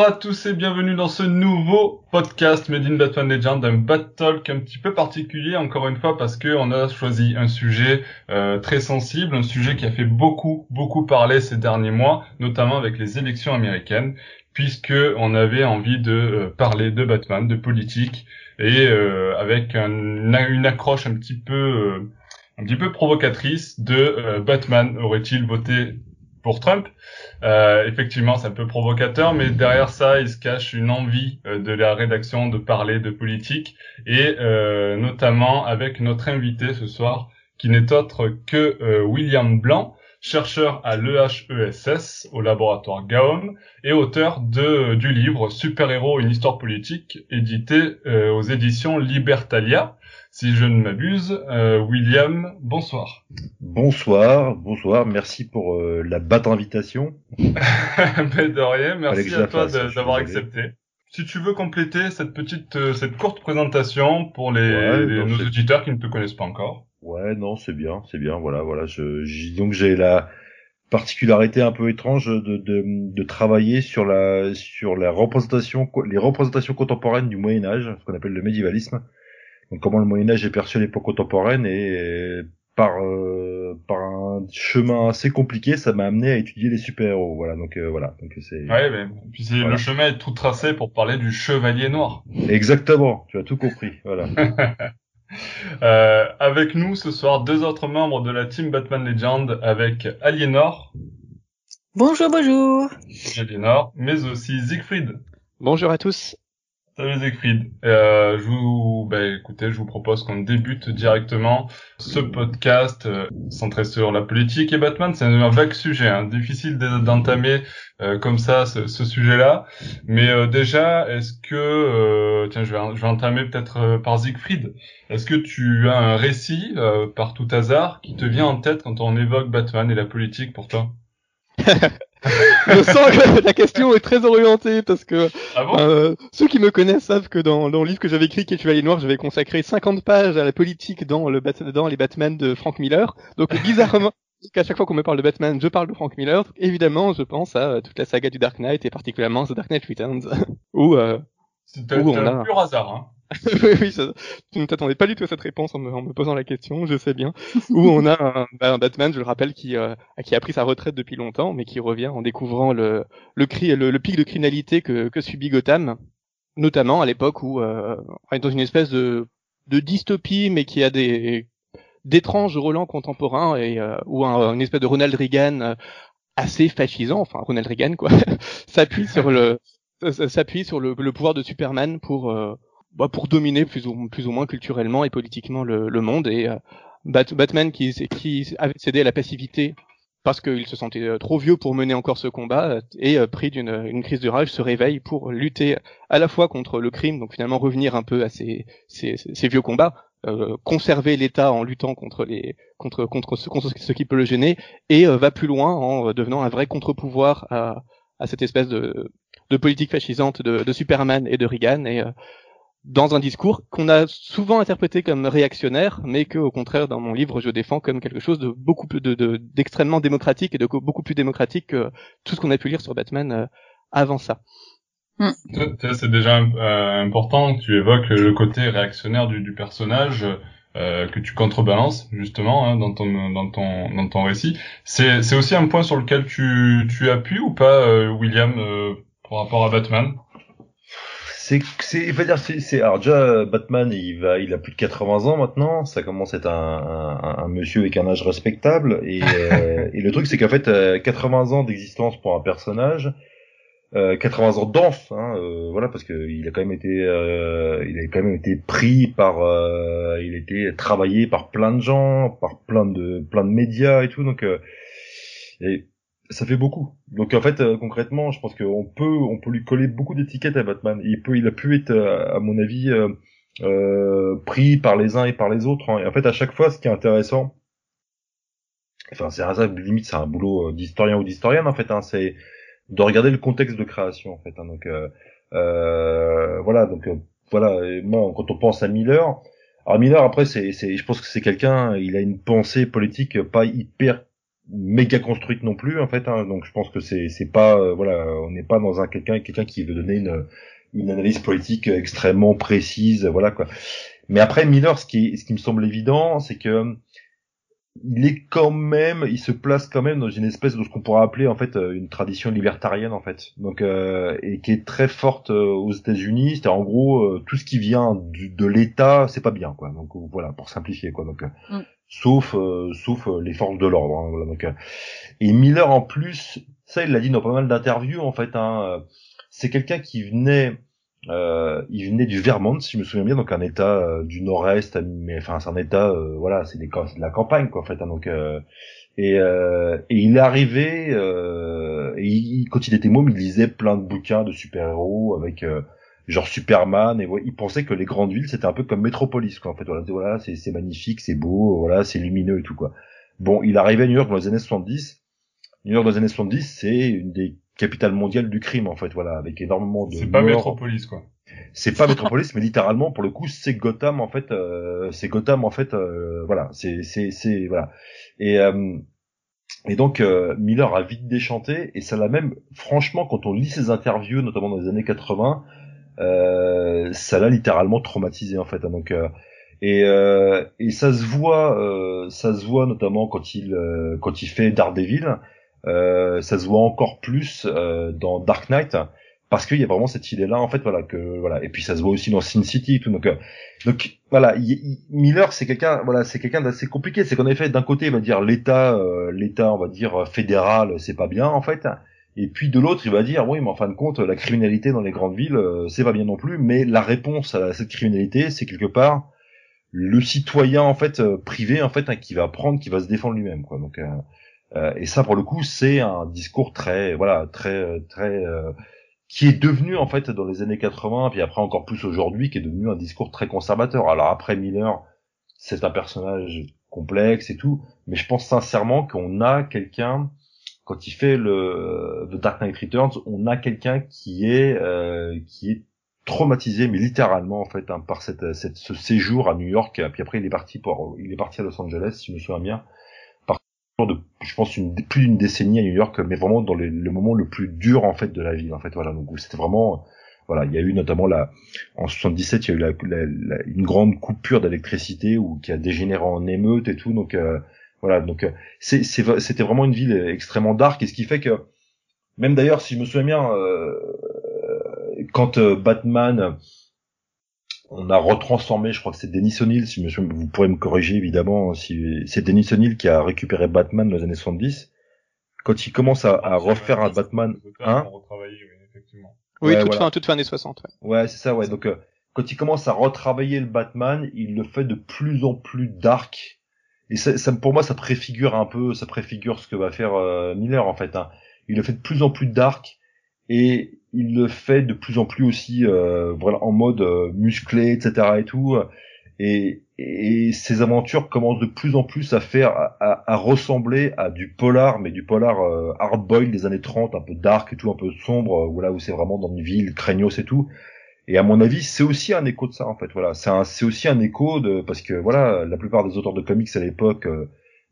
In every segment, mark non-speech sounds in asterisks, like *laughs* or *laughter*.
Bonjour à tous et bienvenue dans ce nouveau podcast Made in Batman Legend, un battle un petit peu particulier encore une fois parce que on a choisi un sujet euh, très sensible, un sujet qui a fait beaucoup beaucoup parler ces derniers mois, notamment avec les élections américaines, puisque on avait envie de euh, parler de Batman, de politique et euh, avec une accroche un petit peu un petit peu provocatrice de Batman aurait-il voté pour Trump. Euh, effectivement, c'est un peu provocateur, mais derrière ça, il se cache une envie euh, de la rédaction de parler de politique, et euh, notamment avec notre invité ce soir, qui n'est autre que euh, William Blanc, chercheur à l'EHESS au laboratoire Gaum et auteur de, du livre Super-héros, une histoire politique, édité aux éditions Libertalia si je ne m'abuse. Euh, William, bonsoir. Bonsoir, bonsoir, merci pour euh, la batte invitation. *laughs* Mais de rien, merci à toi d'avoir accepté. Si tu veux compléter cette petite, euh, cette courte présentation pour les, nos auditeurs qui ne te connaissent pas encore. Ouais, non, c'est bien, c'est bien, voilà, voilà. Je, donc j'ai la particularité un peu étrange de, de, de, travailler sur la sur la représentation les représentations contemporaines du Moyen Âge, ce qu'on appelle le médiévalisme. Donc comment le Moyen Âge est perçu à l'époque contemporaine et par euh, par un chemin assez compliqué, ça m'a amené à étudier les super-héros. Voilà, donc euh, voilà, donc c'est. Ouais, mais puis le chemin est tout tracé pour parler du Chevalier Noir. Exactement, tu as tout compris. Voilà. *laughs* euh, avec nous ce soir deux autres membres de la team Batman Legend avec Aliénor. Bonjour, bonjour. Aliénor, mais aussi Siegfried. Bonjour à tous. Salut Siegfried. Euh, je vous, bah, écoutez, je vous propose qu'on débute directement ce podcast euh, centré sur la politique et Batman. C'est un vague sujet, hein, difficile d'entamer euh, comme ça ce, ce sujet-là. Mais euh, déjà, est-ce que, euh, tiens, je vais, je vais entamer peut-être par Siegfried. Est-ce que tu as un récit par tout hasard qui te vient en tête quand on évoque Batman et la politique pour toi? *laughs* je sens que la question est très orientée parce que ah euh, ceux qui me connaissent savent que dans, dans le livre que j'avais écrit, qui est Chevalier Noir, j'avais consacré 50 pages à la politique dans, le, dans les Batman de Frank Miller. Donc bizarrement, *laughs* qu'à chaque fois qu'on me parle de Batman, je parle de Frank Miller. Donc, évidemment, je pense à toute la saga du Dark Knight et particulièrement The Dark Knight Returns, *laughs* où, euh, où on a... pur hasard. Hein. *laughs* oui, oui, ça, tu ne t'attendais pas du tout à cette réponse en me, en me posant la question, je sais bien. *laughs* Où on a un, bah, un, Batman, je le rappelle, qui, euh, qui a pris sa retraite depuis longtemps, mais qui revient en découvrant le, le, cri, le, le pic de criminalité que, que subit Gotham, notamment à l'époque où euh, on est dans une espèce de, de dystopie, mais qui a des d'étranges relents contemporains et euh, où un, une espèce de Ronald Reagan assez fascisant, enfin Ronald Reagan quoi, *laughs* s'appuie sur le s'appuie sur le, le, pouvoir de Superman pour bah, pour dominer plus ou, plus ou moins culturellement et politiquement le, le monde. Et euh, Batman qui, qui avait cédé à la passivité parce qu'il se sentait euh, trop vieux pour mener encore ce combat et euh, pris d'une une crise de rage se réveille pour lutter à la fois contre le crime, donc finalement revenir un peu à ces, ces, ces vieux combats, euh, conserver l'État en luttant contre les contre contre ce, qui peut le gêner et va plus loin en devenant un vrai contre-pouvoir à, à cette espèce de, de politique fascisante de, de Superman et de Reagan et dans un discours qu'on a souvent interprété comme réactionnaire, mais que au contraire dans mon livre je défends comme quelque chose de beaucoup plus de, d'extrêmement démocratique et de beaucoup plus démocratique que tout ce qu'on a pu lire sur Batman euh, avant ça. Hmm. C'est déjà euh, important que tu évoques le côté réactionnaire du, du personnage. Euh, que tu contrebalances justement hein, dans ton dans ton dans ton récit. C'est c'est aussi un point sur lequel tu tu appuies ou pas, euh, William, euh, par rapport à Batman? C'est c'est il va dire c'est c'est alors déjà Batman il va il a plus de 80 ans maintenant. Ça commence à être un, un, un monsieur avec un âge respectable. Et *laughs* euh, et le truc c'est qu'en fait 80 euh, ans d'existence pour un personnage euh, 80 ans d'enf hein, euh, voilà parce que il a quand même été euh, il a quand même été pris par il a été travaillé par plein de gens par plein de plein de médias et tout. Donc et ça fait beaucoup. Donc en fait, euh, concrètement, je pense qu'on peut, on peut lui coller beaucoup d'étiquettes à Batman. Il peut, il a pu être, euh, à mon avis, euh, euh, pris par les uns et par les autres. Hein. Et en fait, à chaque fois, ce qui est intéressant, enfin, c'est un limite, c'est un boulot d'historien ou d'historienne en fait. Hein, c'est de regarder le contexte de création en fait. Hein. Donc voilà, donc voilà. moi, quand on pense à Miller, alors Miller après, c'est, je pense que c'est quelqu'un, il a une pensée politique pas hyper méga construite non plus en fait. Hein. donc je pense que c'est c'est pas euh, voilà, on n'est pas dans un quelqu'un quelqu'un qui veut donner une une analyse politique extrêmement précise, voilà quoi. Mais après Miller, ce qui ce qui me semble évident, c'est que il est quand même, il se place quand même dans une espèce de ce qu'on pourrait appeler en fait euh, une tradition libertarienne en fait, donc euh, et qui est très forte euh, aux États-Unis. C'est en gros tout ce qui vient de l'État, c'est pas bien quoi. Donc voilà pour simplifier quoi. Donc mm. Sauf sauf les forces de l'ordre. Hein, voilà, donc et Miller en plus, ça il l'a dit dans pas mal d'interviews en fait. Hein, c'est quelqu'un qui venait euh, il venait du Vermont, si je me souviens bien, donc un État euh, du Nord-Est, mais enfin c'est un État, euh, voilà, c'est de la campagne quoi en fait. Hein, donc euh, et, et, il est arrivé, et il, quand il était môme, il lisait plein de bouquins de super-héros avec genre Superman et il pensait que les grandes villes c'était un peu comme Metropolis quoi en fait voilà, voilà c'est magnifique, c'est beau, voilà c'est lumineux et tout quoi. Bon, il arrivait à New York dans les années 70. New York dans les années 70, c'est une des capitale mondiale du crime en fait voilà avec énormément de c'est pas Métropolis quoi c'est pas Métropolis *laughs* mais littéralement pour le coup c'est Gotham en fait euh, c'est Gotham en fait euh, voilà c'est c'est c'est voilà et euh, et donc Miller a vite déchanté et ça l'a même franchement quand on lit ses interviews notamment dans les années 80 ça l'a littéralement traumatisé en fait hein, donc et, et ça se voit ça se voit notamment quand il quand il fait Daredevil euh, ça se voit encore plus euh, dans Dark Knight parce qu'il y a vraiment cette idée là en fait voilà que voilà et puis ça se voit aussi dans Sin City tout donc euh, donc voilà Miller c'est quelqu'un voilà c'est quelqu'un d'assez compliqué c'est qu'en effet d'un côté il va dire l'État l'État on va dire fédéral c'est pas bien en fait et puis de l'autre il va dire oui mais en fin de compte la criminalité dans les grandes villes c'est pas bien non plus mais la réponse à cette criminalité c'est quelque part le citoyen en fait privé en fait hein, qui va prendre qui va se défendre lui-même quoi donc euh, et ça, pour le coup, c'est un discours très, voilà, très, très, euh, qui est devenu en fait dans les années 80, puis après encore plus aujourd'hui, qui est devenu un discours très conservateur. Alors après Miller, c'est un personnage complexe et tout, mais je pense sincèrement qu'on a quelqu'un quand il fait le The Dark Knight Returns, on a quelqu'un qui est euh, qui est traumatisé, mais littéralement en fait hein, par cette, cette, ce séjour à New York. Puis après il est parti pour il est parti à Los Angeles, si je me souviens bien de, je pense, une, plus d'une décennie à New York, mais vraiment dans le moment le plus dur en fait de la vie. En fait, voilà. Donc c'était vraiment, voilà, il y a eu notamment la, en 77, il y a eu la, une grande coupure d'électricité ou qui a dégénéré en émeute et tout. Donc euh, voilà, donc euh, c'est, c'était vraiment une ville extrêmement dark, et ce qui fait que même d'ailleurs, si je me souviens bien, euh, quand Batman on a retransformé, je crois que c'est Denis O'Neill, si monsieur, vous pourrez me corriger évidemment, si c'est Denis O'Neill qui a récupéré Batman dans les années 70. Quand il commence à, à refaire un Batman, hein Oui, toute, fin, toute fin années 60. Ouais, ouais c'est ça, ouais. Donc, euh, quand il commence à retravailler le Batman, il le fait de plus en plus dark. Et ça, ça pour moi, ça préfigure un peu, ça préfigure ce que va faire euh, Miller en fait. Hein. Il le fait de plus en plus dark et il le fait de plus en plus aussi euh, voilà en mode euh, musclé etc et tout et, et ses aventures commencent de plus en plus à faire à, à, ressembler à du polar mais du polar euh, hard boil des années 30 un peu dark et tout un peu sombre voilà où c'est vraiment dans une ville craignos et tout et à mon avis c'est aussi un écho de ça en fait. Voilà. C'est aussi un écho de parce que voilà la plupart des auteurs de comics à l'époque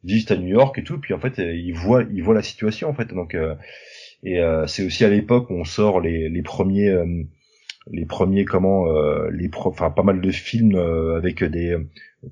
vivent à New York et tout puis en fait ils voient ils voient la situation en fait. Donc et euh, c'est aussi à l'époque où on sort les, les premiers euh, les premiers comment euh, les enfin pas mal de films avec des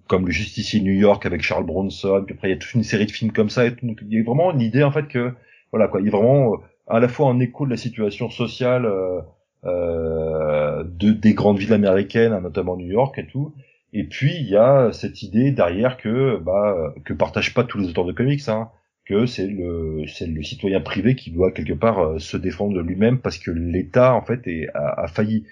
comme le justicier New York avec Charles Bronson puis après il y a toute une série de films comme ça et tout. Donc, il y a vraiment l'idée en fait que voilà quoi. Il y a vraiment à la fois un écho de la situation sociale euh, de des grandes villes américaines hein, notamment New York et tout. Et puis il y a cette idée derrière que bah que partagent pas tous les auteurs de comics hein que c'est le c'est le citoyen privé qui doit quelque part euh, se défendre lui-même parce que l'État en fait est, a, failli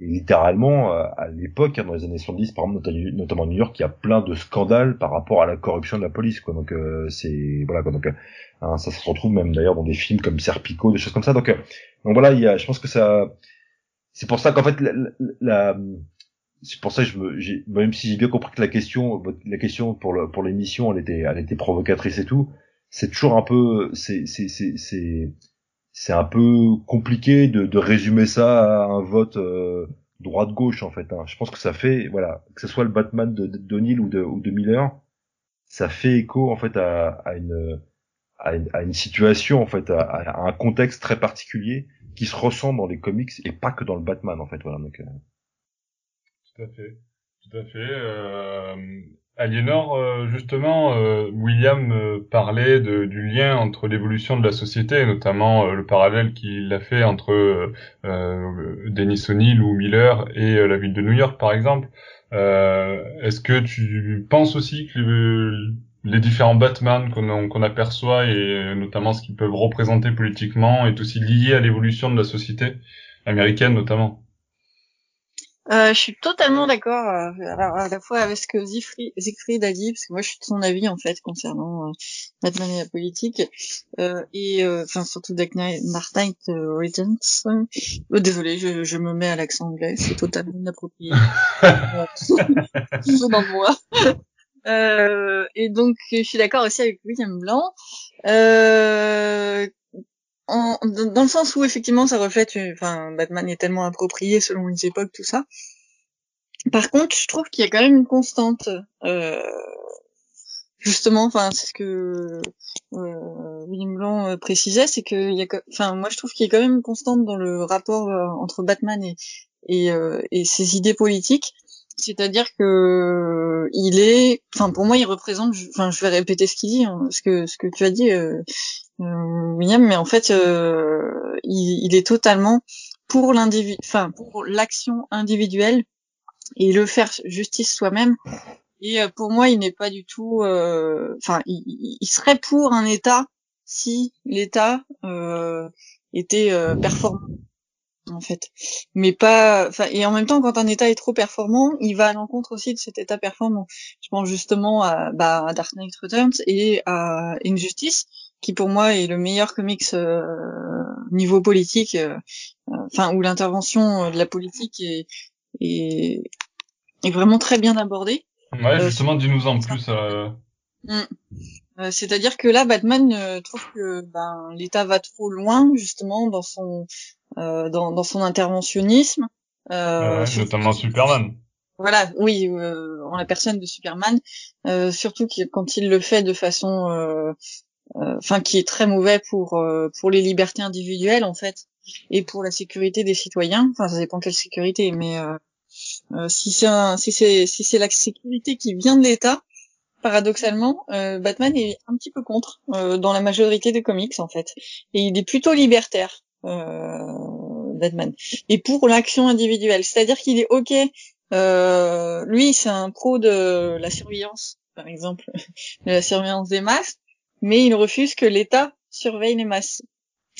et littéralement euh, à l'époque hein, dans les années 70 par exemple notamment New York il y a plein de scandales par rapport à la corruption de la police quoi. Donc euh, c'est voilà quoi. Donc hein, ça se retrouve même d'ailleurs dans des films comme Serpico des choses comme ça. Donc donc voilà il y a je pense que ça c'est pour ça qu'en fait la, la c'est pour ça que je me, même si j'ai bien compris que la question, la question pour le, pour l'émission, elle était, elle était provocatrice et tout c'est toujours un peu, c'est, c'est, c'est, c'est, un peu compliqué de, de résumer ça à un vote euh, droite-gauche en fait. Hein. Je pense que ça fait, voilà, que ce soit le Batman de, de ou de, ou de Miller, ça fait écho en fait à, à, une, à une situation en fait, à, à, un contexte très particulier qui se ressent dans les comics et pas que dans le Batman en fait. Voilà. Donc, euh... Tout à fait, tout à fait. Euh, Aliénor, euh, justement, euh, William euh, parlait de, du lien entre l'évolution de la société, notamment le parallèle qu'il a fait entre Dennis O'Neill ou Miller et la ville de New York, par exemple. Est-ce que tu penses aussi que les différents Batman qu'on aperçoit et notamment ce qu'ils peuvent représenter politiquement est aussi lié à l'évolution de la société américaine, notamment? Euh, je suis totalement d'accord euh, à la fois avec ce que Siegfried a dit, parce que moi je suis de son avis en fait concernant euh, Batman et la politique, euh, et euh, enfin surtout Dark Knight, Returns. désolé, je, je, me mets à l'accent anglais, c'est totalement inapproprié. *laughs* dans moi. et donc je suis d'accord aussi avec William Blanc. Euh, en, dans le sens où effectivement ça reflète, enfin Batman est tellement approprié selon les époques, tout ça. Par contre, je trouve qu'il y a quand même une constante, euh, justement, enfin c'est ce que euh, William Blanc euh, précisait, c'est que il y a, enfin moi je trouve qu'il y a quand même une constante dans le rapport euh, entre Batman et et, euh, et ses idées politiques. C'est-à-dire que il est, enfin pour moi il représente, enfin je vais répéter ce qu'il dit, hein, ce que ce que tu as dit, euh, euh, William, mais en fait, euh, il, est totalement pour l'individu, enfin pour l'action individuelle et le faire justice soi-même. Et euh, pour moi, il n'est pas du tout, enfin, il, serait pour un État si l'État était performant en fait. Mais pas, et en même temps, quand un État est trop performant, il va à l'encontre aussi de cet État performant. Je pense justement à, bah, à Dark Knight Returns et à Injustice, qui pour moi est le meilleur comics euh, niveau politique, euh, euh, enfin où l'intervention de la politique est, est, est, vraiment très bien abordée. Ouais, justement, dis-nous en plus. Mm. C'est-à-dire que là, Batman trouve que ben, l'État va trop loin, justement, dans son dans, dans, son interventionnisme. Euh, ouais, notamment Superman. Voilà, oui, en la personne de Superman, surtout quand il le fait de façon euh, enfin qui est très mauvais pour euh, pour les libertés individuelles en fait et pour la sécurité des citoyens. Enfin, ça dépend quelle sécurité, mais euh, si c'est si c'est si c'est la sécurité qui vient de l'État, paradoxalement, Batman est un petit peu contre dans la majorité des comics en fait, et il est plutôt libertaire. Batman et pour l'action individuelle, c'est-à-dire qu'il est ok. lui, c'est un pro de la surveillance, par exemple, *laughs* de la surveillance des masses, mais il refuse que l'État surveille les masses.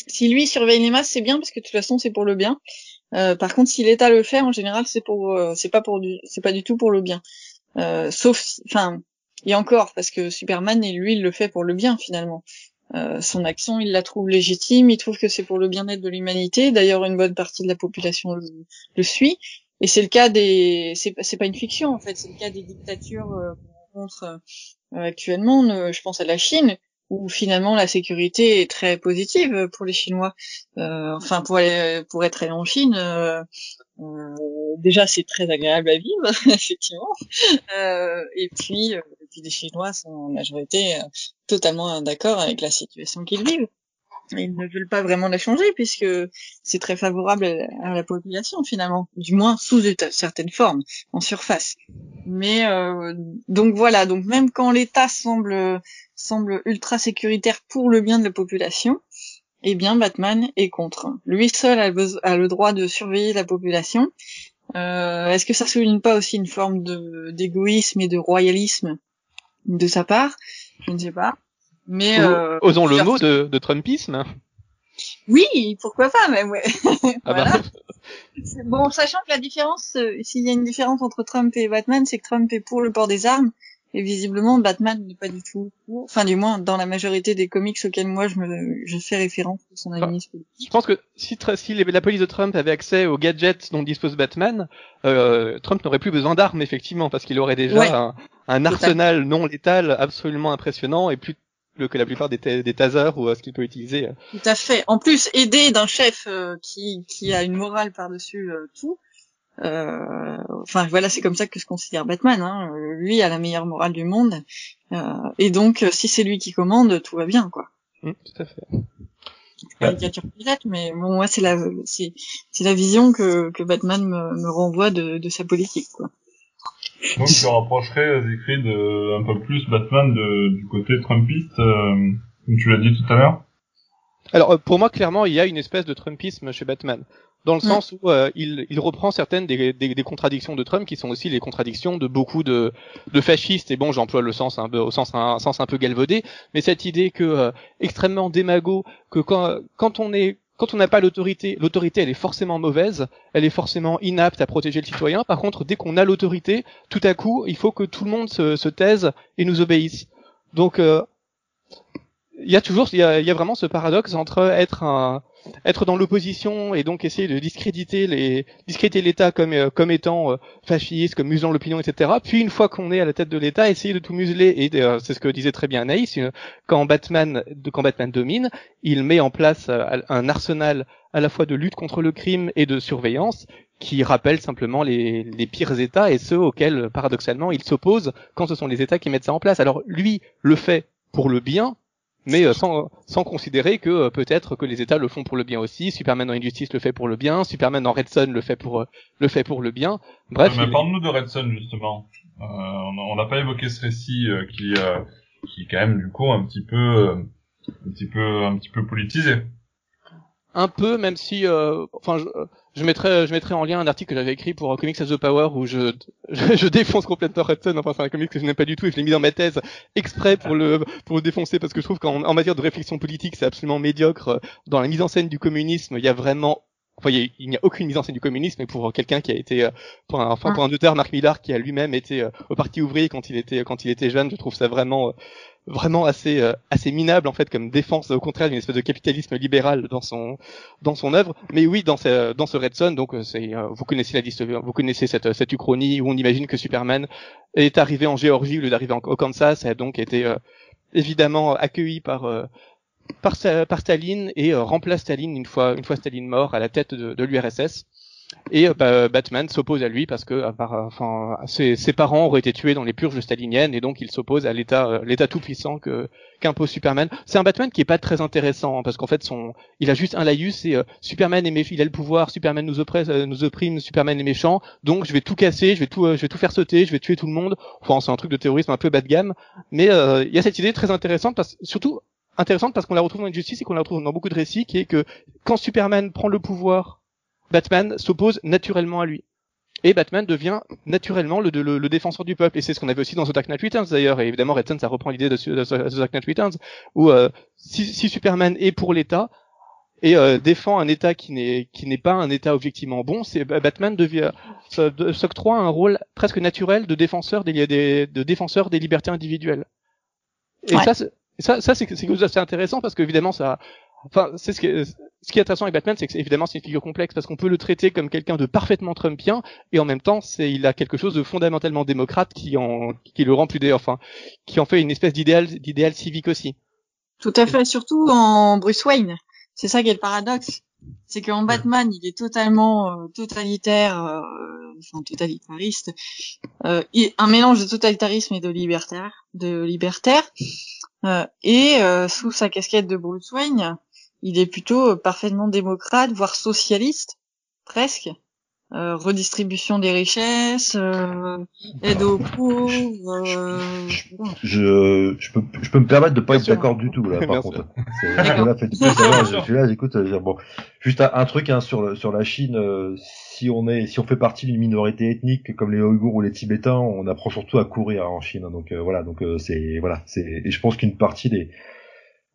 Si lui surveille les masses, c'est bien parce que de toute façon c'est pour le bien. Euh, par contre, si l'État le fait, en général, c'est pour, euh, c'est pas pour du, c'est pas du tout pour le bien. Euh, sauf, enfin, et encore parce que Superman et lui, il le fait pour le bien finalement. Euh, son action, il la trouve légitime, il trouve que c'est pour le bien-être de l'humanité. D'ailleurs, une bonne partie de la population le, suit. Et c'est le cas des, c'est, c'est pas une fiction en fait, c'est le cas des dictatures qu'on rencontre actuellement. je pense à la Chine où finalement la sécurité est très positive pour les Chinois. Euh, enfin, pour aller, pour être allé en Chine, euh, euh, déjà c'est très agréable à vivre, *laughs* effectivement. Euh, et puis, euh, et puis les Chinois sont en majorité totalement d'accord avec la situation qu'ils vivent ils ne veulent pas vraiment la changer puisque c'est très favorable à la population finalement, du moins sous certaines formes, en surface. Mais donc voilà, donc même quand l'État semble semble ultra sécuritaire pour le bien de la population, eh bien Batman est contre. Lui seul a, le droit de surveiller la population. Euh, Est-ce que ça souligne pas aussi une forme d'égoïsme et de royalisme de sa part? Je ne sais pas. Mais euh, osons le mot de, de Trumpisme. Oui, pourquoi pas, mais ouais. *laughs* Ah bah. Bon, sachant que la différence, euh, s'il y a une différence entre Trump et Batman, c'est que Trump est pour le port des armes, et visiblement Batman n'est pas du tout pour. Enfin, du moins, dans la majorité des comics auxquels moi je me, je fais référence de son analyse Je pense que si, si la police de Trump avait accès aux gadgets dont dispose Batman, euh, Trump n'aurait plus besoin d'armes effectivement, parce qu'il aurait déjà un, un arsenal non létal absolument impressionnant et plus que la plupart des, des tasers ou euh, ce qu'il peut utiliser. Euh. Tout à fait. En plus, aidé d'un chef euh, qui, qui a une morale par-dessus tout. Enfin voilà, c'est comme ça que je considère Batman. Hein. Lui a la meilleure morale du monde. et donc, si c'est lui qui commande, tout va bien, quoi. Mmh, tout à fait. Caricature peut-être, mais bon, moi c'est la c'est c'est la vision que que Batman me, me renvoie de de sa politique quoi. Donc tu rapprocherais écrit de un peu plus Batman de, du côté Trumpiste, euh, comme tu l'as dit tout à l'heure. Alors euh, pour moi clairement il y a une espèce de Trumpisme chez Batman dans le sens où euh, il, il, reprend certaines des, des, des, contradictions de Trump qui sont aussi les contradictions de beaucoup de, de fascistes et bon j'emploie le sens un peu au sens un, sens un peu galvaudé mais cette idée que euh, extrêmement démago que quand quand on est quand on n'a pas l'autorité, l'autorité elle est forcément mauvaise, elle est forcément inapte à protéger le citoyen. Par contre, dès qu'on a l'autorité, tout à coup, il faut que tout le monde se, se taise et nous obéisse. Donc, euh, il y a toujours, il y a, y a, vraiment ce paradoxe entre être un, être dans l'opposition et donc essayer de discréditer les discréditer l'État comme euh, comme étant euh, fasciste, comme muselant l'opinion, etc. Puis une fois qu'on est à la tête de l'État, essayer de tout museler et euh, c'est ce que disait très bien Anaïs. Quand Batman quand Batman domine, il met en place un arsenal à la fois de lutte contre le crime et de surveillance qui rappelle simplement les, les pires États et ceux auxquels paradoxalement il s'oppose quand ce sont les États qui mettent ça en place. Alors lui le fait pour le bien, mais euh, sans, sans considérer que euh, peut-être que les États le font pour le bien aussi. Superman dans Injustice le fait pour le bien, Superman dans Red Son le fait pour euh, le fait pour le bien. Bref. mais parle-nous de Red Son justement. on n'a pas évoqué ce récit qui qui est quand même du coup un petit peu un petit peu un petit peu politisé un peu, même si, euh, enfin, je, je, mettrai, je mettrai en lien un article que j'avais écrit pour Comics of the Power où je, *laughs* je, défonce complètement Redson. Enfin, c'est un comic que je n'aime pas du tout et je l'ai mis dans ma thèse exprès pour le, pour le défoncer parce que je trouve qu'en en matière de réflexion politique, c'est absolument médiocre. Dans la mise en scène du communisme, il y a vraiment Enfin, il n'y a aucune mise en scène du communisme, et pour quelqu'un qui a été, euh, pour un, enfin pour un auteur, Marc Millard, qui a lui-même été euh, au Parti ouvrier quand il était quand il était jeune, je trouve ça vraiment vraiment assez euh, assez minable en fait comme défense au contraire d'une espèce de capitalisme libéral dans son dans son œuvre. Mais oui dans ce dans ce Red Son donc euh, c'est euh, vous connaissez la liste vous connaissez cette cette uchronie où on imagine que Superman est arrivé en Géorgie au lieu d'arriver au Kansas a donc été évidemment accueilli par par, par Staline et remplace Staline une fois une fois Staline mort à la tête de, de l'URSS et euh, bah, Batman s'oppose à lui parce que euh, enfin, ses, ses, parents auraient été tués dans les purges staliniennes et donc il s'oppose à l'état euh, l'état tout puissant que qu'impose Superman. C'est un Batman qui est pas très intéressant hein, parce qu'en fait son il a juste un laïus c'est Superman est méchant, il a le pouvoir, Superman nous nous opprime, Superman est méchant, donc je vais tout casser, je vais tout je vais tout faire sauter, je vais tuer tout le monde. Enfin c'est un truc de terrorisme un peu bas de gamme, mais il y a cette idée très intéressante parce surtout intéressante parce qu'on la retrouve dans Injustice et qu'on la retrouve dans beaucoup de récits qui est que quand Superman prend le pouvoir Batman s'oppose naturellement à lui. Et Batman devient naturellement le, le, le défenseur du peuple. Et c'est ce qu'on avait aussi dans The Dark Knight Returns d'ailleurs. Et évidemment, Red Son, ça reprend l'idée de, de, The Dark Knight Returns, où euh, si, si, Superman est pour l'État et euh, défend un État qui n'est qui n'est pas un État objectivement bon, c'est Batman devient s'octroie un rôle presque naturel de défenseur des, des de défenseur des libertés individuelles. Et ouais. ça, ça, ça c'est c'est intéressant parce qu'évidemment ça enfin c'est ce que ce qui est intéressant avec Batman, c'est que évidemment c'est une figure complexe parce qu'on peut le traiter comme quelqu'un de parfaitement trumpien et en même temps c'est il a quelque chose de fondamentalement démocrate qui en qui le rend plus enfin qui en fait une espèce d'idéal d'idéal civique aussi. Tout à fait, surtout en Bruce Wayne. C'est ça qui est le paradoxe, c'est qu'en Batman il est totalement euh, totalitaire, euh, enfin totalitariste, euh, un mélange de totalitarisme et de libertaire, de libertaire, euh, et euh, sous sa casquette de Bruce Wayne il est plutôt euh, parfaitement démocrate, voire socialiste, presque. Euh, redistribution des richesses, euh, aide aux pauvres. Euh, je, je, peux, je peux me permettre de pas être d'accord du tout là. Par contre, là, fait, je suis là, j'écoute. Bon, juste un, un truc hein, sur sur la Chine. Euh, si on est, si on fait partie d'une minorité ethnique comme les Ouïghours ou les Tibétains, on apprend surtout à courir en Chine. Donc euh, voilà, donc c'est voilà, c'est. Et je pense qu'une partie des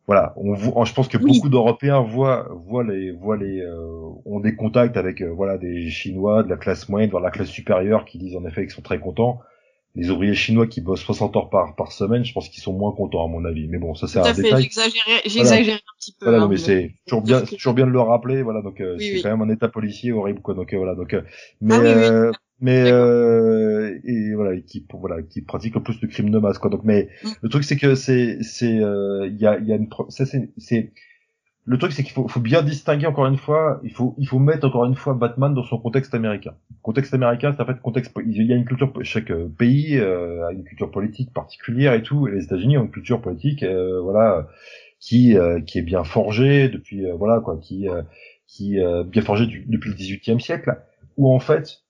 voilà, on, je pense que beaucoup d'Européens voient, voient les, voient les, euh, ont des contacts avec, euh, voilà, des Chinois de la classe moyenne, voire la classe supérieure, qui disent en effet qu'ils sont très contents. Les ouvriers chinois qui bossent 60 heures par, par semaine, je pense qu'ils sont moins contents à mon avis. Mais bon, ça c'est un détail. J'exagère voilà. un petit peu. Voilà, hein, mais, c'est toujours bien, toujours bien de le rappeler. Voilà, donc euh, c'est quand même un état policier horrible, quoi. Donc voilà, donc mais ah, mais euh, et voilà qui voilà qui pratique le plus de crime de masse quoi. Donc mais mm. le truc c'est que c'est c'est euh, il y a il y a une c'est c'est le truc c'est qu'il faut, faut bien distinguer encore une fois il faut il faut mettre encore une fois Batman dans son contexte américain. Contexte américain c'est en fait contexte il y a une culture chaque pays euh, a une culture politique particulière et tout et les États-Unis ont une culture politique euh, voilà qui qui est bien forgé depuis voilà quoi, qui qui bien forgé depuis le XVIIIe siècle, où en fait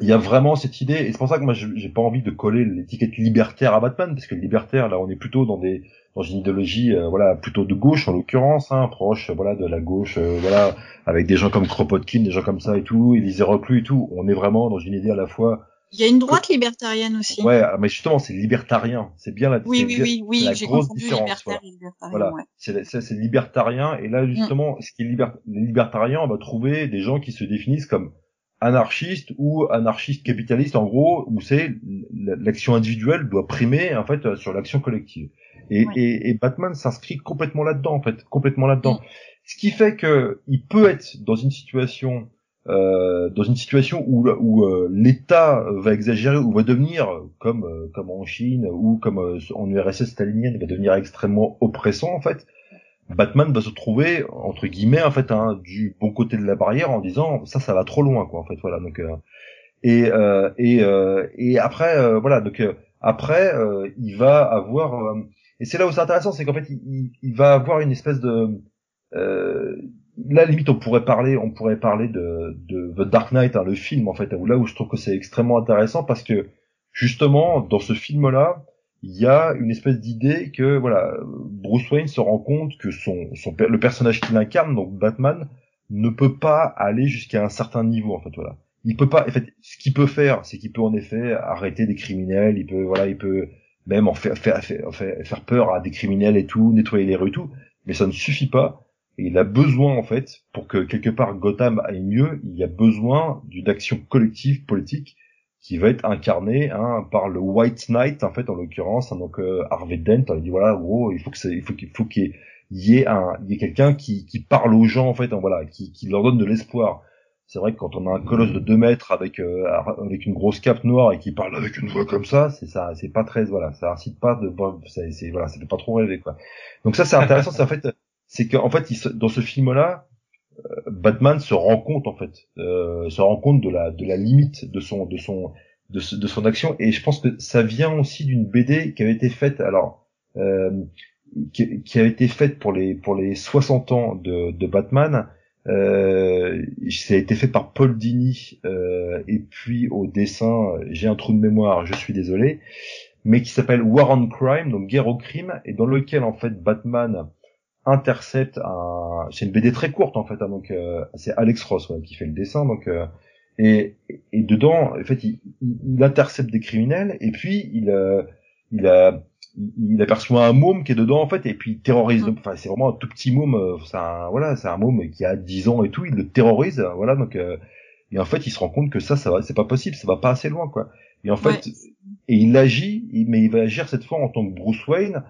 il y a vraiment cette idée, et c'est pour ça que moi j'ai pas envie de coller l'étiquette libertaire à Batman, parce que libertaire là on est plutôt dans des dans une idéologie euh, voilà plutôt de gauche en l'occurrence, hein, proche voilà de la gauche, euh, voilà avec des gens comme Kropotkin, des gens comme ça et tout, Élisée Reclus et tout. On est vraiment dans une idée à la fois. Il y a une droite libertarienne aussi. Ouais, ah, mais justement c'est libertarien, c'est bien la. Oui oui oui oui, j'ai confondu différence. Voilà. voilà. c'est c'est libertarien et là justement ce qui est libertarien, on va trouver des gens qui se définissent comme anarchiste ou anarchiste capitaliste en gros où c'est l'action individuelle doit primer en fait sur l'action collective. Et, et, et Batman s'inscrit complètement là-dedans en fait complètement là-dedans. Ce qui fait que il peut être dans une situation euh, dans une situation où, où euh, l'État va exagérer ou va devenir comme euh, comme en Chine ou comme euh, en URSS stalinienne va devenir extrêmement oppressant en fait Batman va se trouver entre guillemets en fait hein, du bon côté de la barrière en disant ça ça va trop loin quoi en fait voilà donc euh, et euh, et euh, et après voilà donc après il va avoir et c'est là où c'est intéressant c'est qu'en fait il, il, va avoir une espèce de là limite on pourrait parler on pourrait parler de, de The Dark Knight hein, le film en fait où là où je trouve que c'est extrêmement intéressant parce que justement dans ce film là il y a une espèce d'idée que voilà Bruce Wayne se rend compte que son, son le personnage qu'il incarne donc Batman ne peut pas aller jusqu'à un certain niveau en fait voilà. Il peut pas en fait ce qu'il peut faire c'est qu'il peut en effet arrêter des criminels il peut voilà il peut même en faire faire, faire, faire peur à des criminels et tout nettoyer les rues et tout mais ça ne suffit pas. Et il a besoin en fait pour que quelque part Gotham aille mieux il y a besoin d'une action collective politique qui va être incarné hein, par le White Knight en fait en l'occurrence hein, donc euh, Harvey Dent il dit voilà gros il faut que il faut qu'il faut qu'il y ait un il y ait quelqu'un qui, qui parle aux gens en fait hein, voilà qui, qui leur donne de l'espoir. C'est vrai que quand on a un colosse de 2 mètres avec euh, avec une grosse cape noire et qui parle avec une voix comme ça c'est ça c'est pas très voilà ça incite pas de c'est voilà ça fait pas trop rêver quoi. Donc ça c'est intéressant c'est en fait c'est qu'en fait il, dans ce film là Batman se rend compte en fait, euh, se rend compte de la de la limite de son de son de, son action et je pense que ça vient aussi d'une BD qui avait été faite alors euh, qui, qui avait été faite pour les pour les 60 ans de, de Batman. Euh, ça a été fait par Paul Dini euh, et puis au dessin j'ai un trou de mémoire, je suis désolé, mais qui s'appelle War on Crime, donc guerre au crime, et dans lequel en fait Batman intercepte un c'est une BD très courte en fait hein, donc euh, c'est Alex Ross qui fait le dessin donc euh, et, et dedans en fait il, il, intercepte des criminels et puis il euh, il a il aperçoit un môme qui est dedans en fait et puis il terrorise. Mm. enfin c'est vraiment un tout petit môme c'est un voilà c'est un môme qui a 10 ans et tout il le terrorise voilà donc et en fait il se rend compte que ça ça va c'est pas possible ça va pas assez loin quoi. Et en fait et il agit mais il va agir cette fois en tant que Bruce Wayne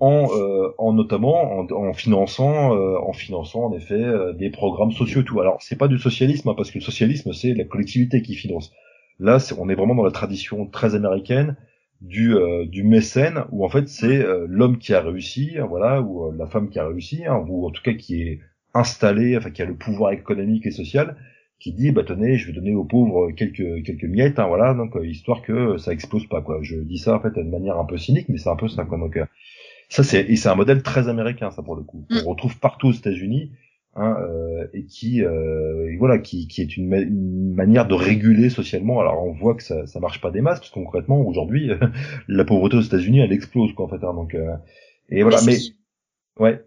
en, euh, en notamment en, en finançant euh, en finançant en effet euh, des programmes sociaux et tout. Alors c'est pas du socialisme hein, parce que le socialisme c'est la collectivité qui finance. Là on est vraiment dans la tradition très américaine du du mécène où en fait c'est l'homme qui a réussi voilà ou la femme qui a réussi hein, ou en tout cas qui est installé enfin qui a le pouvoir économique et social qui dit bah tenez je vais donner aux pauvres quelques quelques miettes hein, voilà donc histoire que ça explose pas quoi je dis ça en fait de manière un peu cynique mais c'est un peu ça quoi donc ça, c'est et c'est un modèle très américain, ça pour le coup. On mm. retrouve partout aux États-Unis, hein, euh, et qui, euh, voilà, qui, qui est une, une, manière de réguler socialement. Alors on voit que ça, ça marche pas des masses, parce que concrètement aujourd'hui, *laughs* la pauvreté aux États-Unis, elle explose quoi en fait. Hein, donc euh, et voilà, mais, ouais.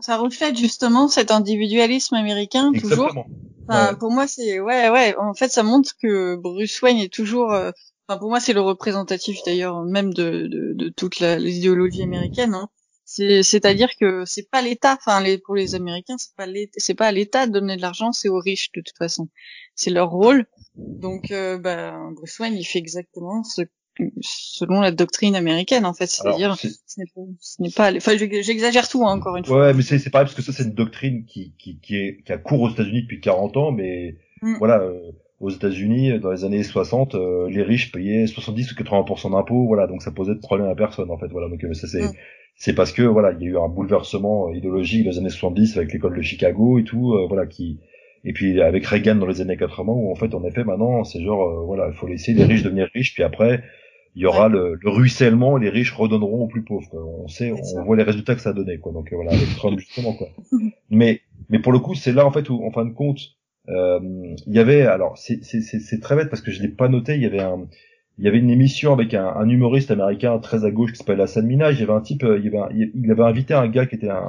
Ça reflète justement cet individualisme américain toujours. Enfin, Pour moi, c'est ouais, ouais. En fait, ça montre que Bruce Wayne est toujours euh, Enfin, pour moi, c'est le représentatif d'ailleurs même de, de, de toute l'idéologie américaine. Hein. C'est-à-dire que c'est pas l'État. Enfin, les, pour les Américains, c'est pas c'est pas à l'État de donner de l'argent, c'est aux riches de toute façon. C'est leur rôle. Donc, euh, bah, Bruce Wayne, il fait exactement ce selon la doctrine américaine en fait c'est-à-dire ce n'est pas enfin j'exagère tout hein, encore une fois ouais mais c'est pareil parce que ça c'est une doctrine qui qui qui est qui a cours aux États-Unis depuis 40 ans mais mm. voilà euh, aux États-Unis, dans les années 60, euh, les riches payaient 70 ou 80% d'impôts, voilà, donc ça posait de problème à personne en fait, voilà. Donc euh, ça c'est c'est parce que voilà, il y a eu un bouleversement idéologique dans les années 70 avec l'école de Chicago et tout, euh, voilà, qui et puis avec Reagan dans les années 80 où en fait en effet maintenant c'est genre voilà, il faut laisser les riches devenir riches, puis après il y aura le, le, ruissellement, les riches redonneront aux plus pauvres. Quoi. On sait, on voit les résultats que ça a donné. Quoi. Donc euh, voilà, avec Trump *laughs* justement. Quoi. mais mais pour le coup, c'est là en fait où, en fin de compte, euh, il y avait, alors c'est très bête parce que je l'ai pas noté. Il y avait un, il y avait une émission avec un, un humoriste américain très à gauche qui s'appelle Hassan Minaj. Il y avait un type, euh, il, y avait il avait invité un gars qui était un,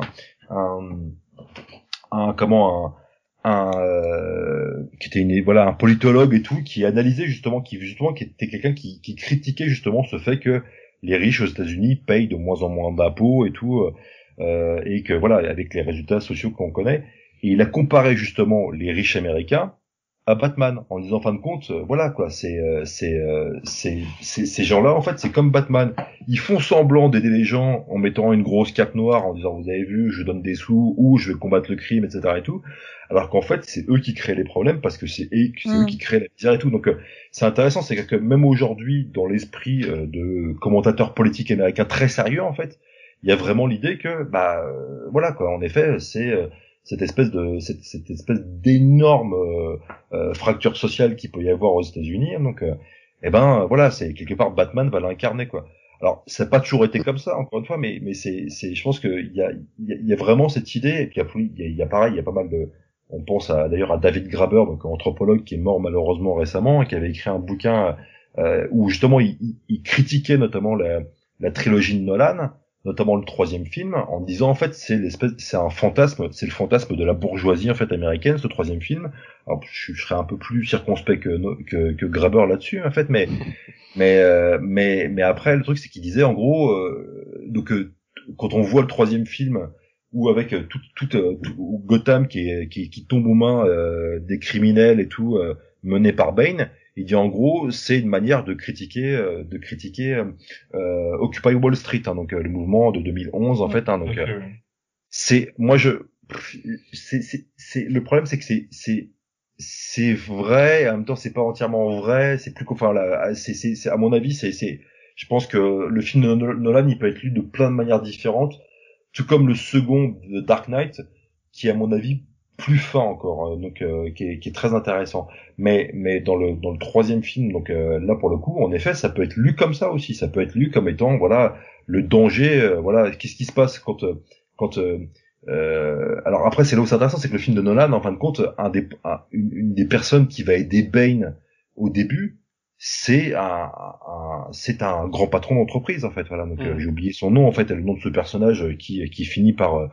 un, un comment un un euh, qui était une, voilà un politologue et tout qui analysait justement qui justement qui était quelqu'un qui, qui critiquait justement ce fait que les riches aux États-Unis payent de moins en moins d'impôts et tout euh, et que voilà avec les résultats sociaux qu'on connaît et il a comparé justement les riches américains à Batman en disant en fin de compte euh, voilà quoi c'est euh, euh, c'est c'est ces gens-là en fait c'est comme Batman. Ils font semblant d'aider les gens en mettant une grosse cape noire en disant vous avez vu je donne des sous ou je vais combattre le crime etc et tout. Alors qu'en fait c'est eux qui créent les problèmes parce que c'est eux, eux mm. qui créent la misère et tout. Donc c'est intéressant c'est que même aujourd'hui dans l'esprit de commentateurs politiques américains très sérieux en fait il y a vraiment l'idée que bah voilà quoi en effet c'est cette espèce de cette, cette espèce d'énorme euh, euh, fracture sociale qu'il peut y avoir aux États-Unis. Hein, donc, euh, eh ben voilà, c'est quelque part Batman va l'incarner quoi. Alors, ça n'a pas toujours été comme ça, encore une fois, mais mais c'est c'est je pense qu'il y a il y a, vraiment cette idée et puis il y a, y a pareil, il y a pas mal de on pense d'ailleurs à David Graber, donc anthropologue qui est mort malheureusement récemment et qui avait écrit un bouquin euh, où justement il, il, critiquait notamment la, la trilogie de Nolan notamment le troisième film, en disant en fait c'est l'espèce, c'est un fantasme, c'est le fantasme de la bourgeoisie en fait américaine, ce troisième film. Alors je, serais un peu plus circonspect que que, que Graber là-dessus en fait, mais mais euh, mais mais après le truc c'est qu'il disait en gros euh, donc euh, quand on voit le troisième film ou avec tout, tout, tout, Gotham qui, qui, qui tombe aux mains des criminels et tout mené par Bane, il dit en gros, c'est une manière de critiquer, euh, de critiquer euh, euh, Occupy Wall Street, hein, donc le mouvement de 2011 en fait. Hein, donc c'est, moi je, c'est, c'est, le problème c'est que c'est, c'est, c'est vrai, en même temps c'est pas entièrement vrai, c'est plus, enfin là, c'est, c'est, à mon avis c'est, c'est, je pense que le film de Nolan il peut être lu de plein de manières différentes, tout comme le second de Dark Knight, qui à mon avis plus fin encore, euh, donc euh, qui, est, qui, est, très intéressant. Mais mais dans le dans le troisième film, donc euh, là pour le coup, en effet, ça peut être lu comme ça aussi. Ça peut être lu comme étant voilà le danger. voilà, qu'est-ce qui se passe quand quand alors après c'est là où c'est intéressant, c'est que le film de Nolan, en fin de compte, un des une, des personnes qui va aider Bane au début, c'est un, c'est un grand patron d'entreprise en fait voilà. Donc euh, mm. j'ai oublié son nom en fait le nom de ce personnage euh, qui qui finit par euh,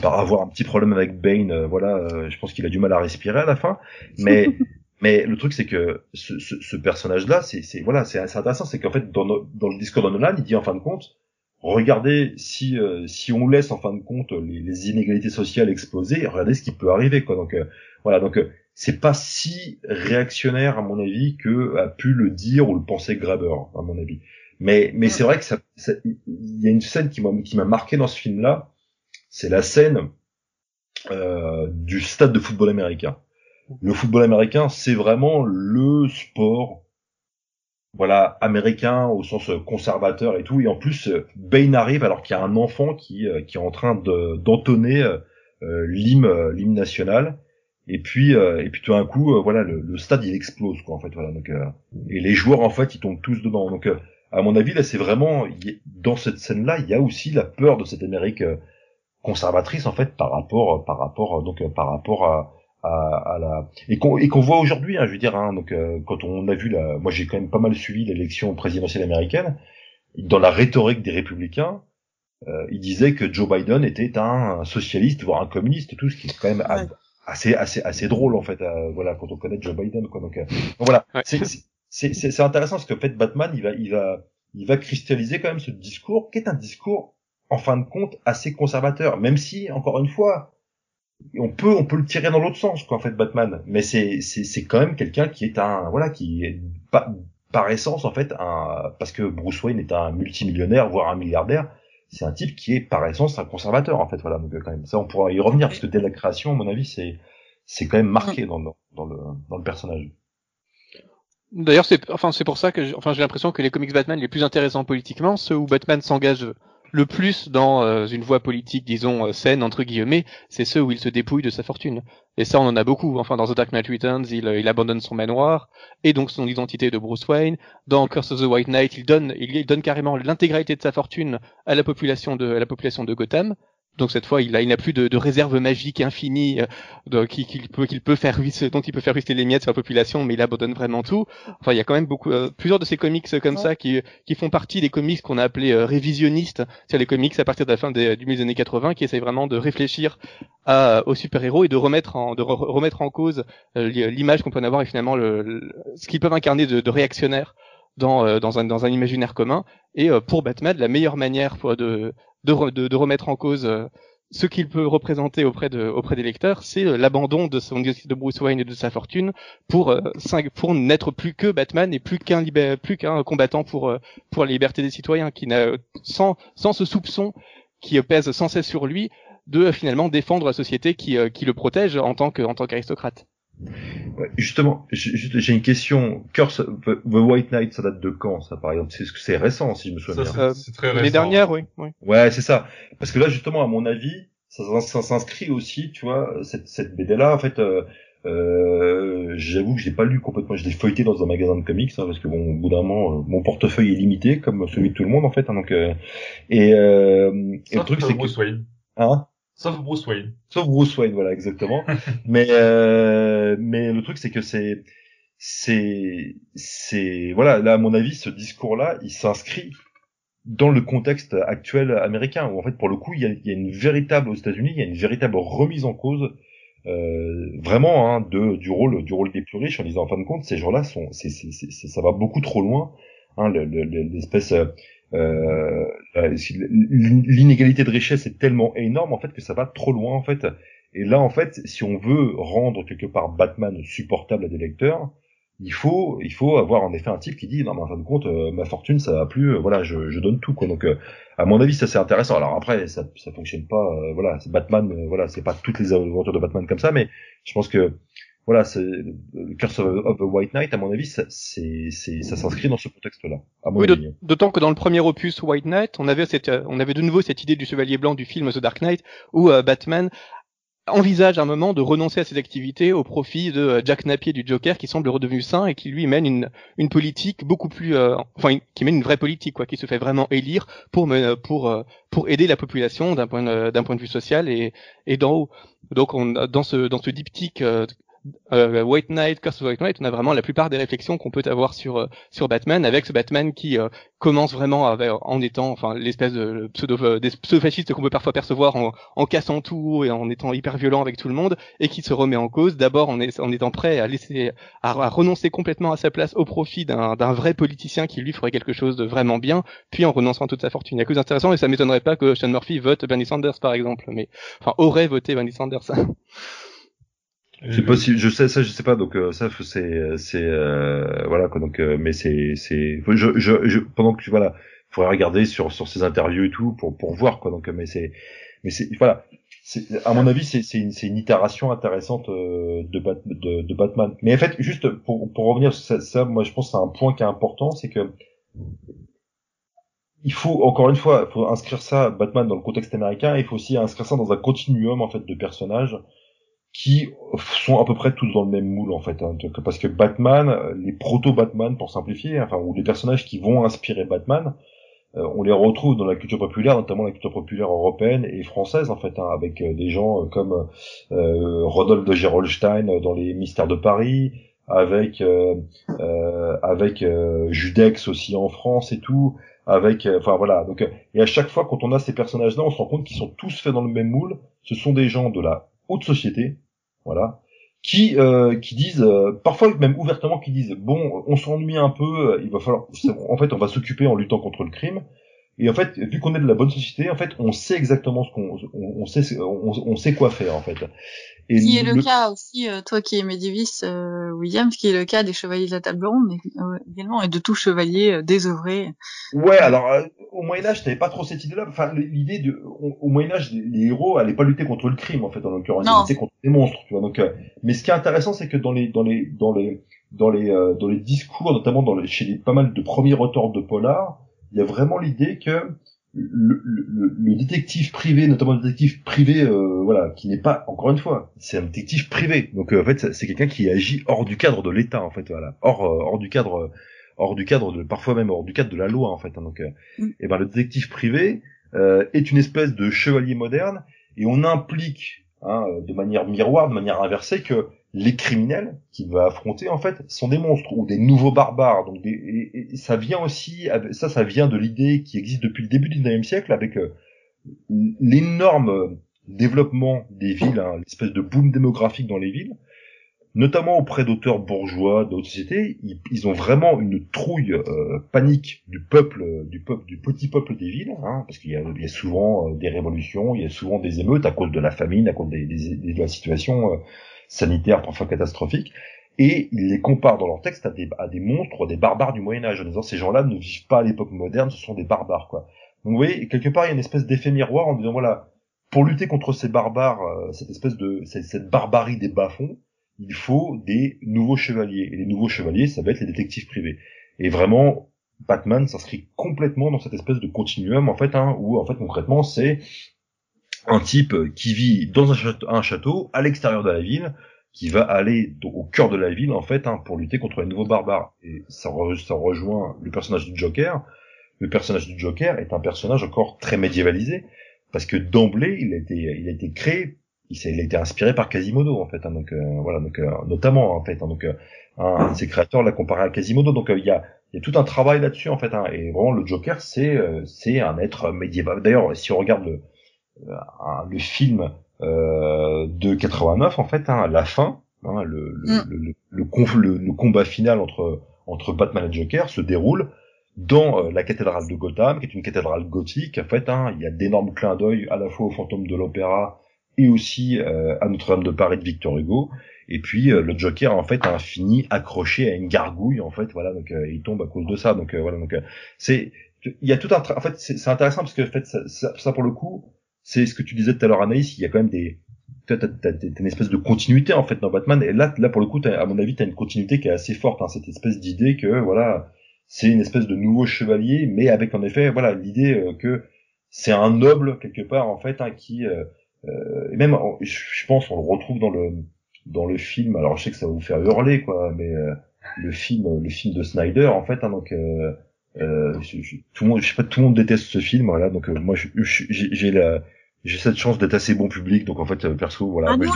par avoir un petit problème avec Bane voilà je pense qu'il a du mal à respirer à la fin. Mais *laughs* mais le truc c'est que ce, ce, ce personnage là c'est c'est voilà c'est intéressant c'est qu'en fait dans dans le discours de Nolan il dit en fin de compte regardez si si on laisse en fin de compte les, les inégalités sociales exploser regardez ce qui peut arriver quoi donc voilà donc c'est pas si réactionnaire à mon avis que a pu le dire ou le penser Graber à mon avis. Mais mais c'est vrai que ça, il y a une scène qui m'a qui m'a marqué dans ce film là, c'est la scène euh, du stade de football américain. Le football américain, c'est vraiment le sport voilà américain au sens conservateur et tout et en plus Bane arrive alors qu'il y a un enfant qui euh, qui est en train de d'entonner euh, l'hymne l'hymne national et puis euh, et puis tout d'un coup euh, voilà le, le, stade il explose quoi en fait voilà donc euh, et les joueurs en fait ils tombent tous dedans. Donc à mon avis là c'est vraiment dans cette scène là il y a aussi la peur de cette Amérique conservatrice en fait par rapport par rapport donc par rapport à à, à la et qu'on et qu'on voit aujourd'hui hein, je veux dire hein, donc quand on a vu la moi j'ai quand même pas mal suivi l'élection présidentielle américaine. Dans la rhétorique des républicains euh, ils disaient que Joe Biden était un socialiste voire un communiste tout ce qui est quand même assez assez assez drôle en fait euh, voilà quand on connaît Joe Biden quoi. Donc, euh, voilà. C'est c'est intéressant parce que en fait Batman il va il va il va cristalliser quand même ce discours qui est un discours en fin de compte assez conservateur. Même si encore une fois on peut on peut le tirer dans l'autre sens quoi en fait Batman. Mais c'est c'est c'est quand même quelqu'un qui est un voilà qui est pas par essence en fait un parce que Bruce Wayne est un multimillionnaire voire un milliardaire c'est un type qui est par essence un conservateur en fait voilà donc quand même. Ça on pourra y revenir parce que dès la création à mon avis c'est c'est quand même marqué dans, dans, le dans le personnage. D'ailleurs c'est enfin c'est pour ça que enfin j'ai l'impression que les comics Batman les plus intéressants politiquement ceux où Batman s'engage le plus dans euh, une voie politique, disons, saine, entre guillemets, c'est ceux où il se dépouille de sa fortune. Et ça, on en a beaucoup. Enfin, dans The Dark Knight Returns, il, il abandonne son manoir et donc son identité de Bruce Wayne. Dans Curse of the White Knight, il donne, il donne carrément l'intégralité de sa fortune à la population de, à la population de Gotham. Donc cette fois, il a, il n'a plus de, de réserve magique infinie euh, qu'il peut, qu'il peut faire dont il peut faire ruisseler les miettes sur la population, mais il abandonne vraiment tout. Enfin, il y a quand même beaucoup, euh, plusieurs de ces comics comme ça qui, qui font partie des comics qu'on a appelés euh, révisionnistes, c'est-à-dire les comics à partir de la fin des, du milieu des années 80 qui essayent vraiment de réfléchir à, aux super-héros et de remettre en, de remettre en cause euh, l'image qu'on peut en avoir et finalement le, ce qu'ils peuvent incarner de, de réactionnaire dans, euh, dans, un, dans un imaginaire commun. Et pour Batman, la meilleure manière pour, de, de, de, remettre en cause euh, ce qu'il peut représenter auprès de auprès des lecteurs, c'est euh, l'abandon de de Bruce Wayne et de sa fortune pour euh, pour n'être plus que Batman et plus qu'un plus qu'un combattant pour pour la liberté des citoyens qui n'a sans sans ce soupçon qui pèse sans cesse sur lui de finalement défendre la société qui qui le protège en tant que en tant qu'aristocrate. Justement, j'ai une question. Curse, The White Knight, ça date de quand, ça, par exemple? C'est c'est récent, si je me souviens bien. C'est très récent. Les dernières, oui. oui. Ouais, c'est ça. Parce que là, justement, à mon avis, ça, ça, s'inscrit aussi, tu vois, cette, cette BD-là, en fait. Euh, euh, j'avoue que j'ai pas lu complètement, je l'ai feuilleté dans un magasin de comics hein, parce que bon, au bout d'un moment, euh, mon portefeuille est limité comme celui de tout le monde en fait. Hein, donc euh, et, euh, et le truc c'est que hein? Sauf Bruce Wayne. Sauf Bruce Wayne, voilà, exactement. *laughs* mais euh, mais le truc c'est que c'est c'est c'est voilà là à mon avis ce discours là il s'inscrit dans le contexte actuel américain où en fait pour le coup il y a, il y a une véritable aux États-Unis il y a une véritable remise en cause euh, vraiment hein, de du rôle du rôle des plus riches en disant en fin de compte ces gens-là sont c'est ça va beaucoup trop loin hein, l'espèce euh, l'inégalité de richesse est tellement énorme en fait que ça va trop loin en fait. Et là en fait, si on veut rendre quelque part Batman supportable à des lecteurs, il faut il faut avoir en effet un type qui dit non mais en fin de compte euh, ma fortune ça va plus euh, voilà je, je donne tout quoi donc à mon avis ça c'est intéressant alors après ça ça fonctionne pas voilà c'est Batman voilà c'est pas toutes les aventures de Batman comme ça mais je pense que voilà, c'est le Curse of, the White Knight, à mon avis, ça, c'est, c'est, ça s'inscrit dans ce contexte-là. Oui, d'autant que dans le premier opus White Knight, on avait cette, on avait de nouveau cette idée du chevalier blanc du film The Dark Knight, où euh, Batman envisage un moment de renoncer à ses activités au profit de euh, Jack Napier du Joker, qui semble redevenu sain et qui lui mène une, une politique beaucoup plus, euh, enfin, qui mène une vraie politique, quoi, qui se fait vraiment élire pour pour pour aider la population d'un point d'un point de vue social et et d'en haut. Donc on dans ce dans ce diptyque euh, White Knight, Curse of White Knight, on a vraiment la plupart des réflexions qu'on peut avoir sur euh, sur Batman, avec ce Batman qui euh, commence vraiment en étant, enfin, l'espèce de pseudo euh, des pseudo-fascistes qu'on peut parfois percevoir en, en cassant tout et en étant hyper violent avec tout le monde, et qui se remet en cause. D'abord en, étant prêt à laisser, à, renoncer complètement à sa place au profit d'un vrai politicien qui lui ferait quelque chose de vraiment bien, puis en renonçant à toute sa fortune. Il y a que intéressant et ça m'étonnerait pas que Sean Murphy vote Bernie Sanders par exemple, mais enfin aurait voté Bernie Sanders. C'est possible, je sais ça, je sais pas. Donc euh, ça, c'est, c'est, euh, voilà quoi. Donc, euh, mais c'est, c'est, je, je, je, pendant que tu voilà, faudrait regarder sur sur ces interviews et tout pour pour voir quoi. Donc, mais c'est, mais c'est, voilà. À mon avis, c'est c'est une, c'est une itération intéressante de, de, de Batman. Mais en fait, juste pour pour revenir ça, ça moi je pense c'est un point qui est important, c'est que il faut encore une fois, faut inscrire ça Batman dans le contexte américain. Il faut aussi inscrire ça dans un continuum en fait de personnages qui sont à peu près tous dans le même moule en fait hein, parce que Batman les proto Batman pour simplifier enfin ou les personnages qui vont inspirer Batman euh, on les retrouve dans la culture populaire notamment la culture populaire européenne et française en fait hein, avec euh, des gens euh, comme Rodolphe de Gerolstein dans les mystères de Paris avec avec Judex aussi en France et tout avec enfin voilà. Donc et à chaque fois quand on a ces personnages là on se rend compte qu'ils sont tous faits dans le même moule. Ce sont des gens de la haute société voilà, qui euh, qui disent euh, parfois même ouvertement qui disent bon on s'ennuie un peu, euh, il va falloir en fait on va s'occuper en luttant contre le crime. Et en fait, vu qu'on est de la bonne société, en fait, on sait exactement ce qu'on, on, sait, on, sait quoi faire, en fait. Et qui est le, cas aussi, toi qui es médiéviste, euh, William, qui est le cas des chevaliers de la table ronde également, et de tout chevalier désœuvré. Ouais, alors au Moyen Âge, t'avais pas trop cette idée-là. Enfin, l'idée de, au, Moyen Âge, les, héros allaient pas lutter contre le crime, en fait, en l'occurrence, ils luttaient contre des monstres, tu vois. Donc, euh, mais ce qui est intéressant, c'est que dans les, dans les, dans les, dans les, euh, dans les discours, notamment dans les, chez les pas mal de premiers auteurs de polar, il y a vraiment l'idée que le, le, le, détective privé, notamment le détective privé, euh, voilà, qui n'est pas, encore une fois, c'est un détective privé. Donc euh, en fait, c'est quelqu'un qui agit hors du cadre de l'État, en fait, voilà, hors euh, hors du cadre, hors du cadre de, parfois même hors du cadre de la loi, en fait. Hein. donc, mm. et eh ben le détective privé est une espèce de chevalier moderne, et on implique hein, de manière miroir, de manière inversée, que les criminels qu'il va affronter en fait sont des monstres ou des nouveaux barbares. Donc et, ça vient aussi, ça ça vient de l'idée qui existe depuis le début du 19e siècle avec euh, l'énorme développement des villes, hein, l'espèce de boom démographique dans les villes, notamment auprès d'auteurs bourgeois d'autres sociétés. Ils, ont vraiment une trouille euh, panique du peuple, du peuple, du petit peuple des villes, hein, parce qu'il y, a, souvent euh, des révolutions, il y a souvent des émeutes à cause de la famine, à cause de la situation sanitaires parfois catastrophiques, et ils les comparent dans leur texte à des, à des monstres, des barbares du Moyen Âge, en disant ces gens-là ne vivent pas à l'époque moderne, ce sont des barbares, quoi. Donc vous voyez, quelque part, il y a une espèce d'effet miroir en disant, voilà, pour lutter contre ces barbares, euh, cette espèce de, cette, barbarie des bas-fonds, il faut des nouveaux chevaliers. Et les nouveaux chevaliers, ça va être les détectives privés. Et vraiment, Batman s'inscrit complètement dans cette espèce de continuum, en fait, hein, où, en fait, concrètement, c'est un type qui vit dans un château, à l'extérieur de la ville, qui va aller au cœur de la ville en fait hein, pour lutter contre les nouveaux barbares. Et ça, ça, rejoint le personnage du Joker. Le personnage du Joker est un personnage encore très médiévalisé parce que d'emblée il a été il a été créé, il, a été inspiré par Quasimodo en fait. Hein, donc euh, voilà donc euh, notamment en fait. Hein, donc euh, un, de ses créateurs l'a comparé à Quasimodo. Donc il y a il y a tout un travail là-dessus en fait. Hein, et vraiment le Joker c'est c'est un être médiéval. D'ailleurs si on regarde le euh, le film euh, de 89 en fait, hein, la fin, hein, le, le, mm. le, le, le, combat final entre entre Batman et Joker se déroule dans euh, la cathédrale de Gotham, qui est une cathédrale gothique. En fait, hein, il y a d'énormes clins d'œil à la fois au fantôme de l'opéra et aussi à Notre-Dame de Paris de Victor Hugo. Et puis le Joker en fait a fini accroché à une gargouille en fait, voilà donc il tombe à cause de ça. Donc voilà donc c'est il y a tout un en fait c'est intéressant parce que en fait ça, ça, pour le coup c'est ce que tu disais tout à l'heure Anaïs, il y a quand même des t'as, une espèce de continuité en fait dans Batman et là là pour le coup à mon avis t'as une continuité qui est assez forte hein, cette espèce d'idée que voilà c'est une espèce de nouveau chevalier mais avec en effet voilà l'idée euh, que c'est un noble quelque part en fait hein, qui euh, euh, et même je pense on le retrouve dans le dans le film alors je sais que ça va vous faire hurler quoi mais le film le film de Snyder en fait hein, donc tout le monde je sais pas tout le monde déteste ce film voilà donc moi j'ai la j'ai cette chance d'être assez bon public, donc en fait, euh, perso, voilà. Ah, nous, on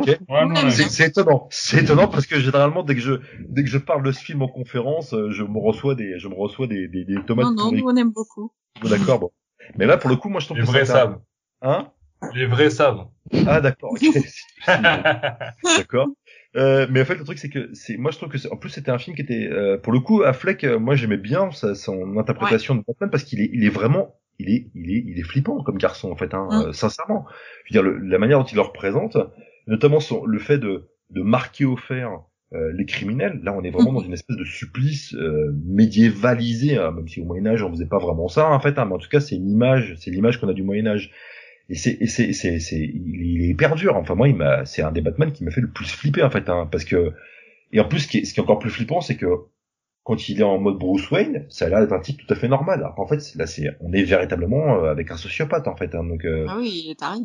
bien. Ah, c'est étonnant. C'est étonnant parce que généralement, dès que je, dès que je parle de ce film en conférence, euh, je me reçois des, je me reçois des, des, des tomates. Non, non, nous, on aime beaucoup. D'accord, bon. Mais là, pour le coup, moi, je trouve Les vrais savent. Hein? Les vrais savent. Ah, d'accord, *laughs* d'accord. Euh, mais en fait, le truc, c'est que c'est, moi, je trouve que, en plus, c'était un film qui était, euh, pour le coup, Affleck, moi, j'aimais bien sa, son interprétation de Batman parce qu'il est, il est vraiment il est, il est, il est flippant comme garçon en fait, hein, mm. euh, sincèrement. Je veux dire, la manière dont il le représente, notamment son, le fait de, de marquer au fer euh, les criminels. Là, on est vraiment dans une espèce de supplice euh, médiévalisé, hein, même si au Moyen Âge on faisait pas vraiment ça en fait. Hein, mais en tout cas, c'est une image, c'est l'image qu'on a du Moyen Âge. Et c'est, c'est, c'est, c'est, il, est hyper dur. Enfin moi, il m'a, c'est un des Batman qui m'a fait le plus flipper en fait, hein, parce que et en plus, ce qui est, ce qui est encore plus flippant, c'est que quand il est en mode Bruce Wayne, ça a l'air d'être un type tout à fait normal. Alors qu'en fait, là, c'est, on est véritablement euh, avec un sociopathe en fait. Hein, donc, euh, ah oui, il est taré.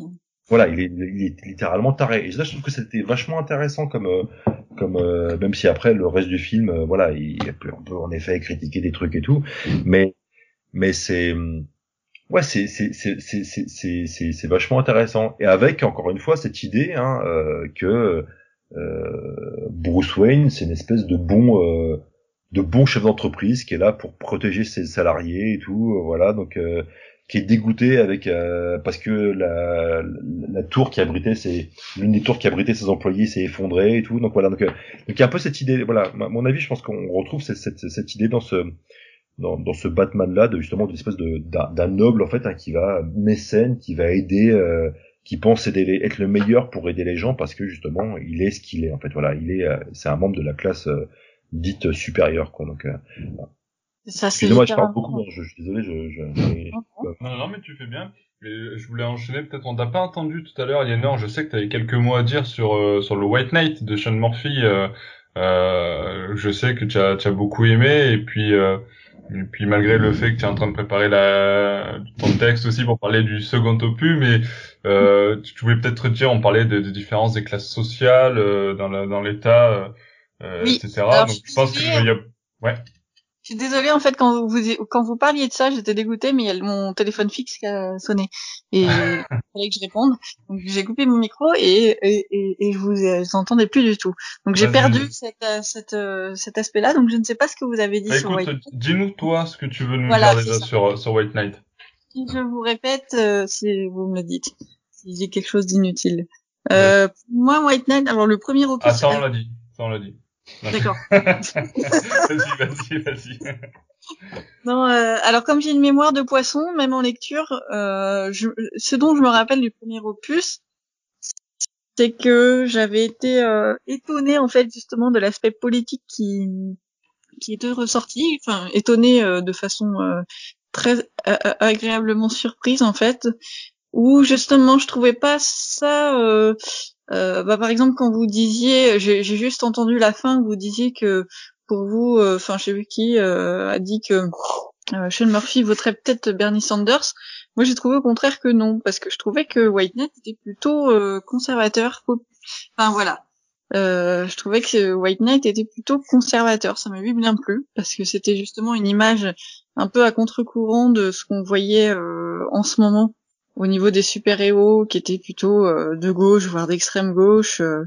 Voilà, il est, il est littéralement taré. Et là, je trouve que c'était vachement intéressant comme, euh, comme même si après le reste du film, voilà, il, on peut en effet critiquer des trucs et tout, mais, mais c'est, ouais, c'est, c'est, c'est, c'est, c'est, c'est, vachement intéressant. Et avec encore une fois cette idée hein, que Bruce Wayne, c'est une espèce de bon de bon chef d'entreprise qui est là pour protéger ses salariés et tout, euh, voilà, donc euh, qui est dégoûté avec euh, parce que la, la, tour qui abritait c'est l'une des tours qui abritait ses employés s'est effondrée et tout, donc voilà, donc, donc il y a un peu cette idée, voilà, à mon avis, je pense qu'on retrouve cette, cette, cette, idée dans ce dans, dans ce Batman là de justement d'une espèce de d'un noble en fait hein, qui va mécène, qui va aider qui pense aider être le meilleur pour aider les gens parce que justement il est ce qu'il est en fait. Voilà il est c'est un membre de la classe dite supérieure quoi. Donc euh, ça c'est moi je parle beaucoup hein, je, je, suis désolé je, je, non non. mais tu fais bien. Et je voulais enchaîner peut-être on t'a pas entendu tout à l'heure Yenor je sais que tu avais quelques mots à dire sur euh, sur le White Knight de Sean Murphy euh, euh, je sais que tu as, tu as beaucoup aimé et puis euh, Et puis malgré le fait que tu es en train de préparer la ton texte aussi pour parler du second opus, mais euh, tu voulais peut-être dire, on parlait des, des différences des classes sociales euh, dans la, dans l'État, euh, Oui. etc. Alors, Donc je pense que suis il y a... ouais. Je suis désolée en fait quand vous quand vous parliez de ça, j'étais dégoûtée, mais il y a mon téléphone fixe qui a sonné et il *laughs* fallait que je réponde. Donc j'ai coupé mon micro et et, et, et je vous vous entendais plus du tout. Donc j'ai perdu vas-y. cet euh, cet, euh, cet aspect-là. Donc je ne sais pas ce que vous avez dit Bah, sur White. écoute, dis-nous toi ce que tu veux nous Voilà, dire déjà ça. sur sur White Knight. Si je vous répète, euh, si vous me le dites, si j'ai quelque chose d'inutile. Euh, moi, White Knight. Alors le premier opus. Ah ça on l'a dit, ça on l'a dit. D'accord. *laughs* vas-y, vas-y, vas-y. Non, euh, alors comme j'ai une mémoire de poisson, même en lecture, euh, je, ce dont je me rappelle du premier opus, c'est que j'avais été euh, étonnée en fait justement de l'aspect politique qui qui était ressorti, enfin étonnée euh, de façon euh, très euh, agréablement surprise en fait, où justement je trouvais pas ça. Euh, bah, par exemple quand vous disiez, j'ai juste entendu la fin, vous disiez que pour vous, euh, enfin je sais plus qui euh, a dit que Sean Murphy voterait peut-être Bernie Sanders. Moi j'ai trouvé au contraire que non, parce que je trouvais que White Knight était plutôt conservateur. Enfin voilà. Euh, je trouvais que White Knight était plutôt conservateur, ça m'avait bien plu, parce que c'était justement une image un peu à contre-courant de ce qu'on voyait euh, en ce moment au niveau des super-héros, qui étaient plutôt euh, de gauche, voire d'extrême gauche. euh,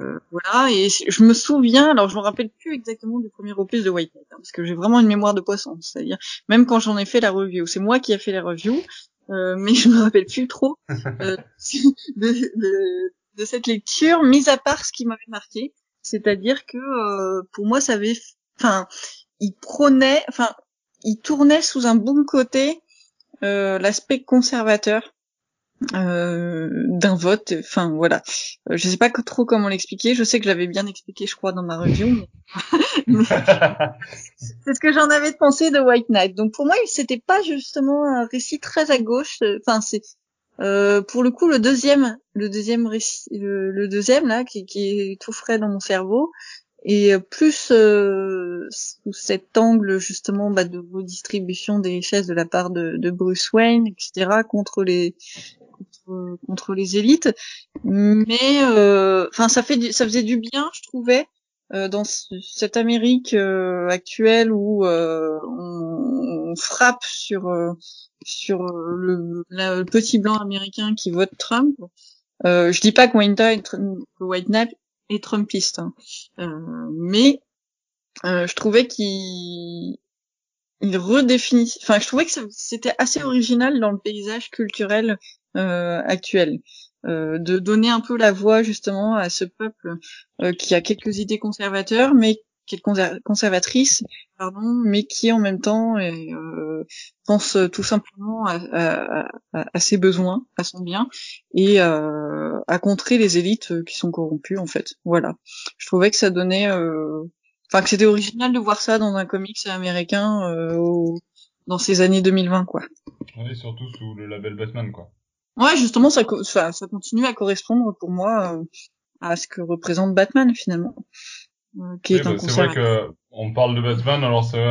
euh, voilà, et je me souviens, alors je me rappelle plus exactement du premier opus de White Knight, hein, parce que j'ai vraiment une mémoire de poisson, c'est-à-dire même quand j'en ai fait la review, c'est moi qui ai fait la review, euh, mais *laughs* je me rappelle plus trop euh, *laughs* de, de, de cette lecture, mis à part ce qui m'avait marqué, c'est-à-dire que euh, pour moi ça avait, enfin, il prônait, enfin, il tournait sous un bon côté l'aspect conservateur euh, d'un vote. Enfin voilà, Euh, je sais pas trop comment l'expliquer. Je sais que je l'avais bien expliqué, je crois, dans ma review. Mais... *laughs* mais c'est ce que j'en avais pensé de White Knight. Donc pour moi, c'était pas justement un récit très à gauche. Enfin c'est euh, pour le coup le deuxième, le deuxième récit, le, le deuxième là qui, qui est tout frais dans mon cerveau. Et plus euh, sous cet angle justement bah, de redistribution des richesses de la part de, de Bruce Wayne, etc., contre les contre, contre les élites. Mais euh, enfin, ça fait ça faisait du bien, je trouvais, euh, dans ce- cette Amérique euh, actuelle où euh, on, frappe sur euh, sur le, le petit blanc américain qui vote Trump. Euh, je dis pas que White Knight, est Trumpiste, hein. Euh, mais euh, je trouvais qu'il il redéfinit. Enfin, je trouvais que c'était assez original dans le paysage culturel euh, actuel, euh, de donner un peu la voix justement à ce peuple euh, qui a quelques idées conservateurs, mais qui est conser- conservatrice, pardon, mais qui en même temps euh, pense tout simplement à, à- à- à ses besoins, à son bien, et euh, à contrer les élites qui sont corrompues en fait. Voilà. Je trouvais que ça donnait, euh, enfin que c'était original de voir ça dans un comics américain euh, au- dans ces années 2020 quoi. Et surtout sous le label Batman, quoi. Ouais, justement, ça, ça, ça continue à correspondre pour moi à ce que représente Batman finalement, qui Oui, est un bah, c'est vrai que on parle de Batman, alors c'est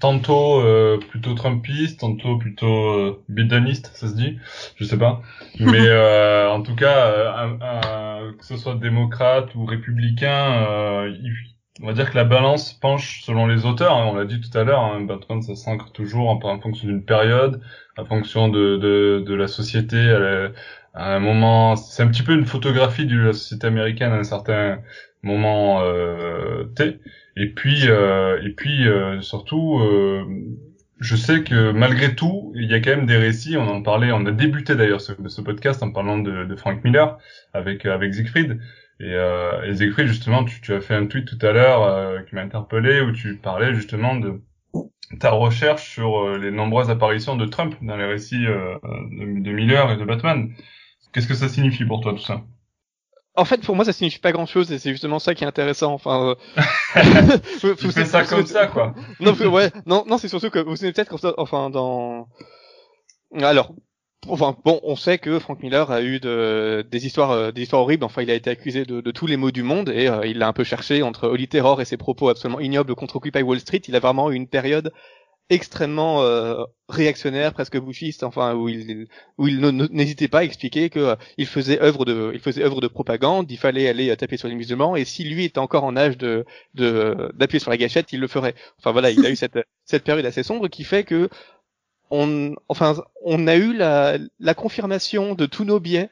tantôt euh, plutôt Trumpiste, tantôt plutôt euh, Bideniste, ça se dit, je sais pas. *laughs* Mais euh, en tout cas, euh, un- un- que ce soit démocrate ou républicain, euh, il- on va dire que la balance penche selon les auteurs. hein, on l'a dit tout à l'heure, hein, Batman ça s'ancre toujours en, en fonction d'une période, en fonction de, de, de la société. à un moment, c'est un petit peu une photographie de la société américaine à un certain moment euh, T. Et puis, euh, et puis euh, surtout, je sais que malgré tout, il y a quand même des récits. On en parlait, on a débuté d'ailleurs ce, ce podcast en parlant de, de Frank Miller avec avec Siegfried. Et, euh, et Siegfried, justement, tu, tu as fait un tweet tout à l'heure euh, qui m'a interpellé où tu parlais justement de ta recherche sur les nombreuses apparitions de Trump dans les récits euh, de Miller et de Batman. Qu'est-ce que ça signifie pour toi tout ça? En fait, pour moi, ça signifie pas grand-chose et c'est justement ça qui est intéressant. Enfin, euh... *laughs* Tu fais ça comme ça, quoi. non, ouais, non, non, c'est surtout que vous savez peut-être comme ça, enfin, dans, alors, enfin, bon, on sait que Frank Miller a eu de, des histoires, euh, des histoires horribles. Enfin, il a été accusé de, de tous les maux du monde et euh, il l'a un peu cherché entre Holy Terror et ses propos absolument ignobles contre Occupy Wall Street. Il a vraiment eu une période extrêmement euh, réactionnaire, presque bouchiste, enfin où il où il n'hésitait pas à expliquer que euh, il faisait œuvre de il faisait œuvre de propagande, il fallait aller taper sur les musulmans et si lui était encore en âge de d'appuyer sur la gâchette, il le ferait. Enfin voilà, il a eu *laughs* cette cette période assez sombre qui fait que on enfin on a eu la la confirmation de tous nos biais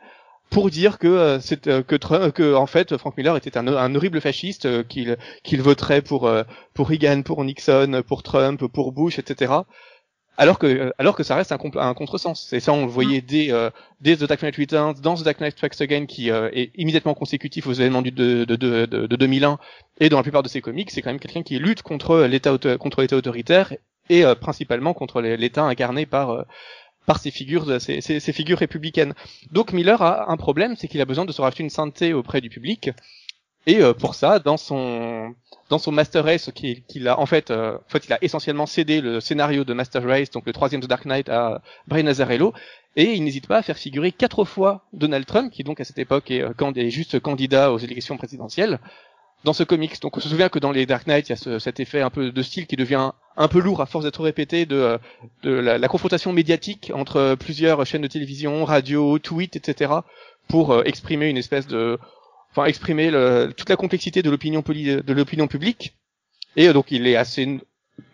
pour dire que euh, c'est euh, que que en fait Frank Miller était un, un horrible fasciste euh, qu'il qu'il voterait pour pour Reagan, pour Nixon, pour Trump, pour Bush, etc. Alors que alors que ça reste un, un contresens. C'est ça on le voyait dès dès The Dark Knight Returns, dans The Dark Knight Strikes Again qui est immédiatement consécutif aux événements du, de, de, de, de, 2001 et dans la plupart de ses comics, c'est quand même quelqu'un qui lutte contre l'État contre l'État autoritaire et principalement contre l'État incarné par par ces figures, ces, figures républicaines. Donc Miller a un problème, c'est qu'il a besoin de se racheter une sainteté auprès du public. Et euh, pour ça, dans son dans son Master Race, qu'il a en fait, euh, en fait, il a essentiellement cédé le scénario de Master Race, donc le troisième de Dark Knight, à Brian Azzarello, et il n'hésite pas à faire figurer quatre fois Donald Trump, qui donc à cette époque est, euh, est juste candidat aux élections présidentielles, dans ce comics. Donc on se souvient que dans les Dark Knight, il y a ce, cet effet un peu de style qui devient un peu lourd à force d'être répété de, la, confrontation médiatique entre plusieurs chaînes de télévision, radio, tweet, etc. pour euh, exprimer une espèce de, enfin exprimer toute la complexité de l'opinion de l'opinion publique. Et euh, donc il est assez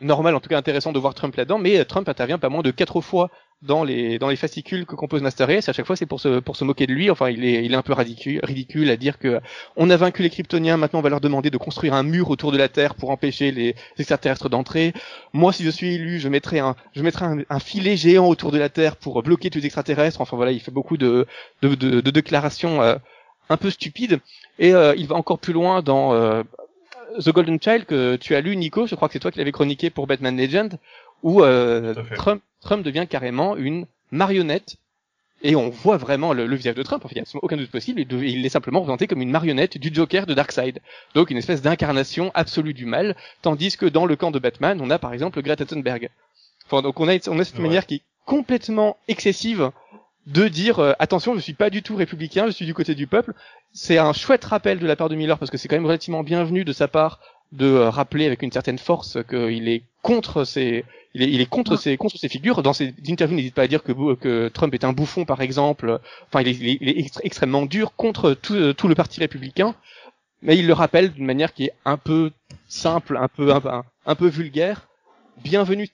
normal, en tout cas intéressant de voir Trump là-dedans, mais euh, Trump intervient pas moins de quatre fois dans les dans les fascicules que compose Master Race. À chaque fois, c'est pour se pour se moquer de lui. Enfin, il est il est un peu ridicule, ridicule à dire que on a vaincu les Kryptoniens. Maintenant, on va leur demander de construire un mur autour de la Terre pour empêcher les extraterrestres d'entrer. Moi, si je suis élu, je mettrai un je mettrai un, filet géant autour de la Terre pour bloquer tous les extraterrestres. Enfin voilà, il fait beaucoup de de, de, de déclarations euh, un peu stupides. Et euh, il va encore plus loin dans euh, The Golden Child que tu as lu, Nico. Je crois que c'est toi qui l'avais chroniqué pour Batman Legend, où Trump Trump devient carrément une marionnette et on voit vraiment le, visage de Trump. Il n'y a aucun doute possible. il est simplement représenté comme une marionnette du Joker de Darkseid. Donc une espèce d'incarnation absolue du mal. Tandis que dans le camp de Batman, on a par exemple Greta Thunberg. Enfin, donc on a, on a cette manière qui est complètement excessive de dire euh, attention, je suis pas du tout républicain, je suis du côté du peuple. C'est un chouette rappel de la part de Miller parce que c'est quand même relativement bienvenu de sa part de euh, rappeler avec une certaine force qu'il est contre ces il est, il est contre ses contre ses figures. Dans ses interviews, n'hésite pas à dire que, que Trump est un bouffon, par exemple. Enfin, il est, il est extrêmement dur contre tout, tout, le parti républicain, mais il le rappelle d'une manière qui est un peu simple, un peu un, un peu vulgaire. Bienvenue.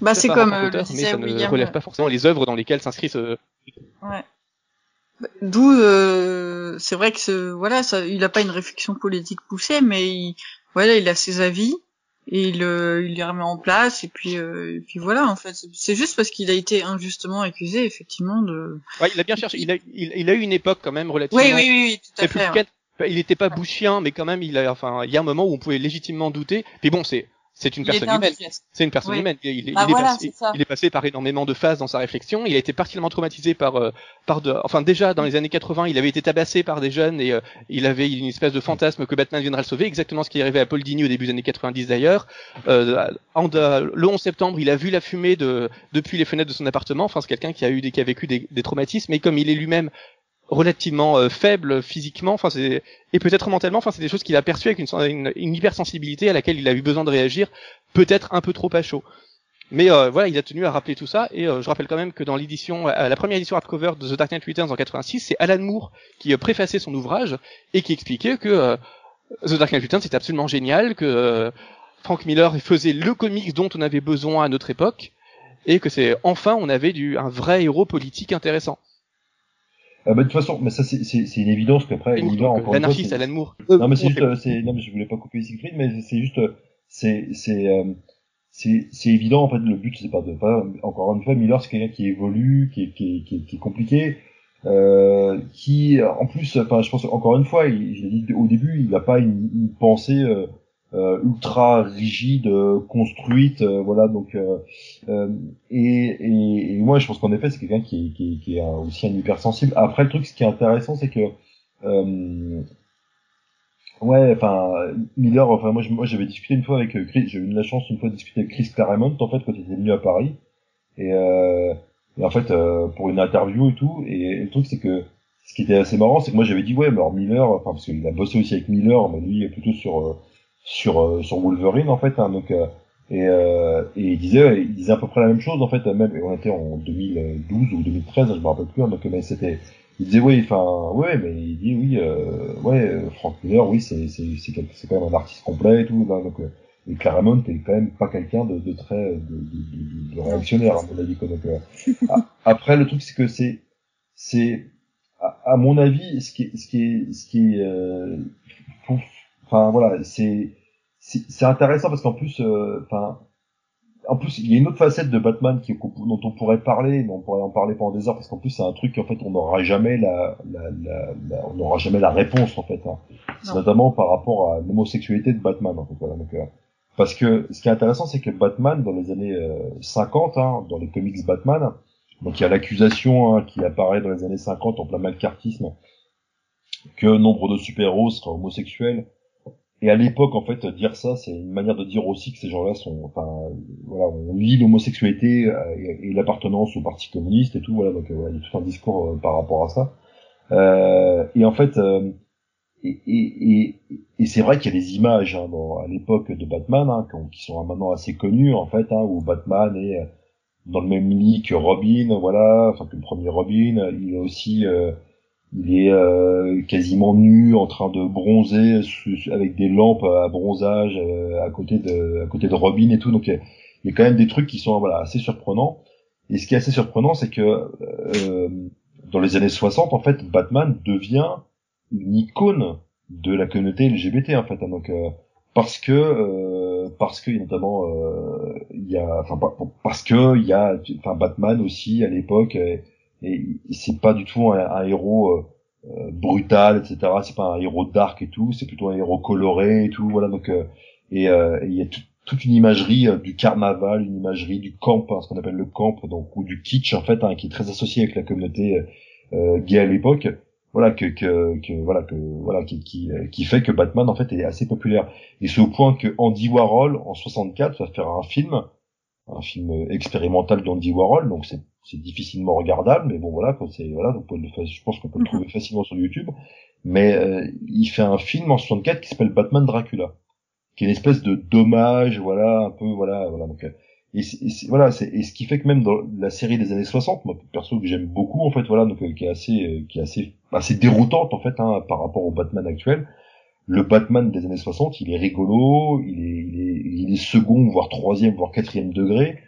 Bah, c'est comme euh, le mais ça ne relève pas forcément les œuvres dans lesquelles s'inscrit ce. Ouais. D'où, euh, c'est vrai que ce, voilà, ça, il a pas une réflexion politique poussée, mais il, voilà, il a ses avis et il, euh, il les remet en place et puis euh, et puis voilà en fait. C'est juste parce qu'il a été injustement accusé effectivement de ouais, il a bien cherché. Il a il, il a eu une époque quand même relativement oui oui oui, tout à fait il était pas bouchien mais quand même il a enfin il y a un moment où on pouvait légitimement douter. Puis bon c'est c'est une personne humaine. C'est une personne humaine. Il, il, bah est passé, il, est passé, par énormément de phases dans sa réflexion. Il a été particulièrement traumatisé par, euh, par de, enfin déjà dans les années 80, il avait été tabassé par des jeunes et euh, il avait une espèce de fantasme que Batman viendrait le sauver. Exactement ce qui est arrivé à Paul Dini au début des années 90 d'ailleurs. Euh, le 11 septembre, il a vu la fumée de, depuis les fenêtres de son appartement. Enfin, c'est quelqu'un qui a eu, des, qui a vécu des, des traumatismes. Et comme il est lui-même relativement euh, faible physiquement, enfin c'est et peut-être mentalement, enfin c'est des choses qu'il a perçues avec une, hypersensibilité à laquelle il a eu besoin de réagir, peut-être un peu trop à chaud. Mais euh, voilà, il a tenu à rappeler tout ça et euh, je rappelle quand même que dans l'édition, la première édition hardcover de The Dark Knight Returns en 86, c'est Alan Moore qui préfaçait son ouvrage et qui expliquait que The Dark Knight Returns c'était absolument génial, que Frank Miller faisait le comics dont on avait besoin à notre époque et que c'est enfin on avait du un vrai héros politique intéressant. Ah bah, de toute façon, mais ça c'est une évidence qu'après il va encore l'anarchiste Alan Moore. Non mais c'est juste, euh, c'est non mais je voulais pas couper Siegfried, mais c'est juste, euh, c'est c'est euh, c'est c'est évident en fait. Le but c'est pas de pas encore une fois Miller c'est quelqu'un qui évolue, qui est qui est, qui est, qui est compliqué, euh, qui en plus, enfin je pense encore une fois, il, je l'ai dit au début, il n'a pas une, une pensée euh, ultra rigide, euh, construite, euh, voilà. Donc et, et, et, moi, je pense qu'en effet, c'est quelqu'un qui, qui, qui est aussi un hypersensible. Après, le truc, ce qui est intéressant, c'est que Ouais, enfin Miller, enfin moi, j'avais discuté une fois avec Chris, j'ai eu la chance une fois de discuter avec Chris Claremont en fait quand il était venu à Paris et, euh, et en fait pour une interview et tout et, le truc c'est que ce qui était assez marrant c'est que moi j'avais dit ouais alors Miller, enfin parce qu'il a bossé aussi avec Miller mais lui plutôt sur sur euh, sur Wolverine en fait. Hein, donc euh, Et, euh, et il disait, il disait à peu près la même chose en fait, même on était en 2012 ou 2013, je me rappelle plus, hein, donc mais c'était, il disait oui, enfin ouais, mais il dit oui, euh, ouais, Frank Miller, oui, c'est c'est c'est quand même un artiste complet et tout, là, donc euh, et Claremont est quand même pas quelqu'un de, de très de, de, de, réactionnaire à mon avis quoi, donc, euh, *laughs* après le truc c'est que c'est c'est à, mon avis ce qui ce qui est ce qui euh, enfin voilà c'est c'est intéressant parce qu'en plus, euh, enfin, en plus, il y a une autre facette de Batman qui, dont on pourrait parler, mais on pourrait en parler pendant des heures parce qu'en plus, c'est un truc qu'en fait, on n'aura jamais la, la, la, on n'aura jamais la réponse en fait. Hein. C'est notamment par rapport à l'homosexualité de Batman. En fait, voilà, donc, euh, parce que ce qui est intéressant, c'est que Batman, dans les années 50, euh, hein, dans les comics Batman, donc il y a l'accusation hein, qui apparaît dans les années 50 en plein malcartisme que nombre de super-héros seraient homosexuels et à l'époque, en fait, dire ça, c'est une manière de dire aussi que ces gens-là sont, enfin, voilà, on lit l'homosexualité euh, et, l'appartenance au Parti communiste et tout, voilà, donc euh, il y a tout un discours euh, par rapport à ça. Euh, et en fait, et, et, et, c'est vrai qu'il y a des images hein, à l'époque de Batman hein, qui sont maintenant assez connues, en fait, hein, où Batman est dans le même lit que Robin, voilà, enfin que le premier Robin. Il est aussi il est euh, quasiment nu en train de bronzer avec des lampes à bronzage euh, à côté de à côté de Robin et tout donc il y, a, quand même des trucs qui sont voilà assez surprenants et ce qui est assez surprenant c'est que euh, dans les années 60 en fait Batman devient une icône de la communauté LGBT en fait hein. donc parce que parce que notamment il y a enfin parce que il y a enfin Batman aussi à l'époque et c'est pas du tout un, héros euh, euh, brutal etc c'est pas un héros dark et tout. C'est plutôt un héros coloré et tout voilà. Donc euh, et il y a toute une imagerie du carnaval une imagerie du camp hein, ce qu'on appelle le camp donc ou du kitsch en fait hein, qui est très associé avec la communauté gay à l'époque. Voilà que, que, que voilà que voilà qui, qui, qui fait que Batman en fait est assez populaire. Et c'est au point que Andy Warhol en 64 va faire un film un film expérimental d'Andy Warhol donc c'est c'est difficilement regardable, mais bon voilà, c'est voilà, je pense qu'on peut le trouver facilement sur YouTube. Mais euh, il fait un film en 64 qui s'appelle Batman Dracula, qui est une espèce de dommage, voilà, un peu voilà, voilà. Donc euh, et, voilà, c'est et ce qui fait que même dans la série des années 60, moi perso que j'aime beaucoup en fait, voilà, donc euh, qui est assez qui est assez assez déroutante en fait hein, par rapport au Batman actuel. Le Batman des années 60, il est rigolo, il est, il est, il est second, voire troisième, voire quatrième degré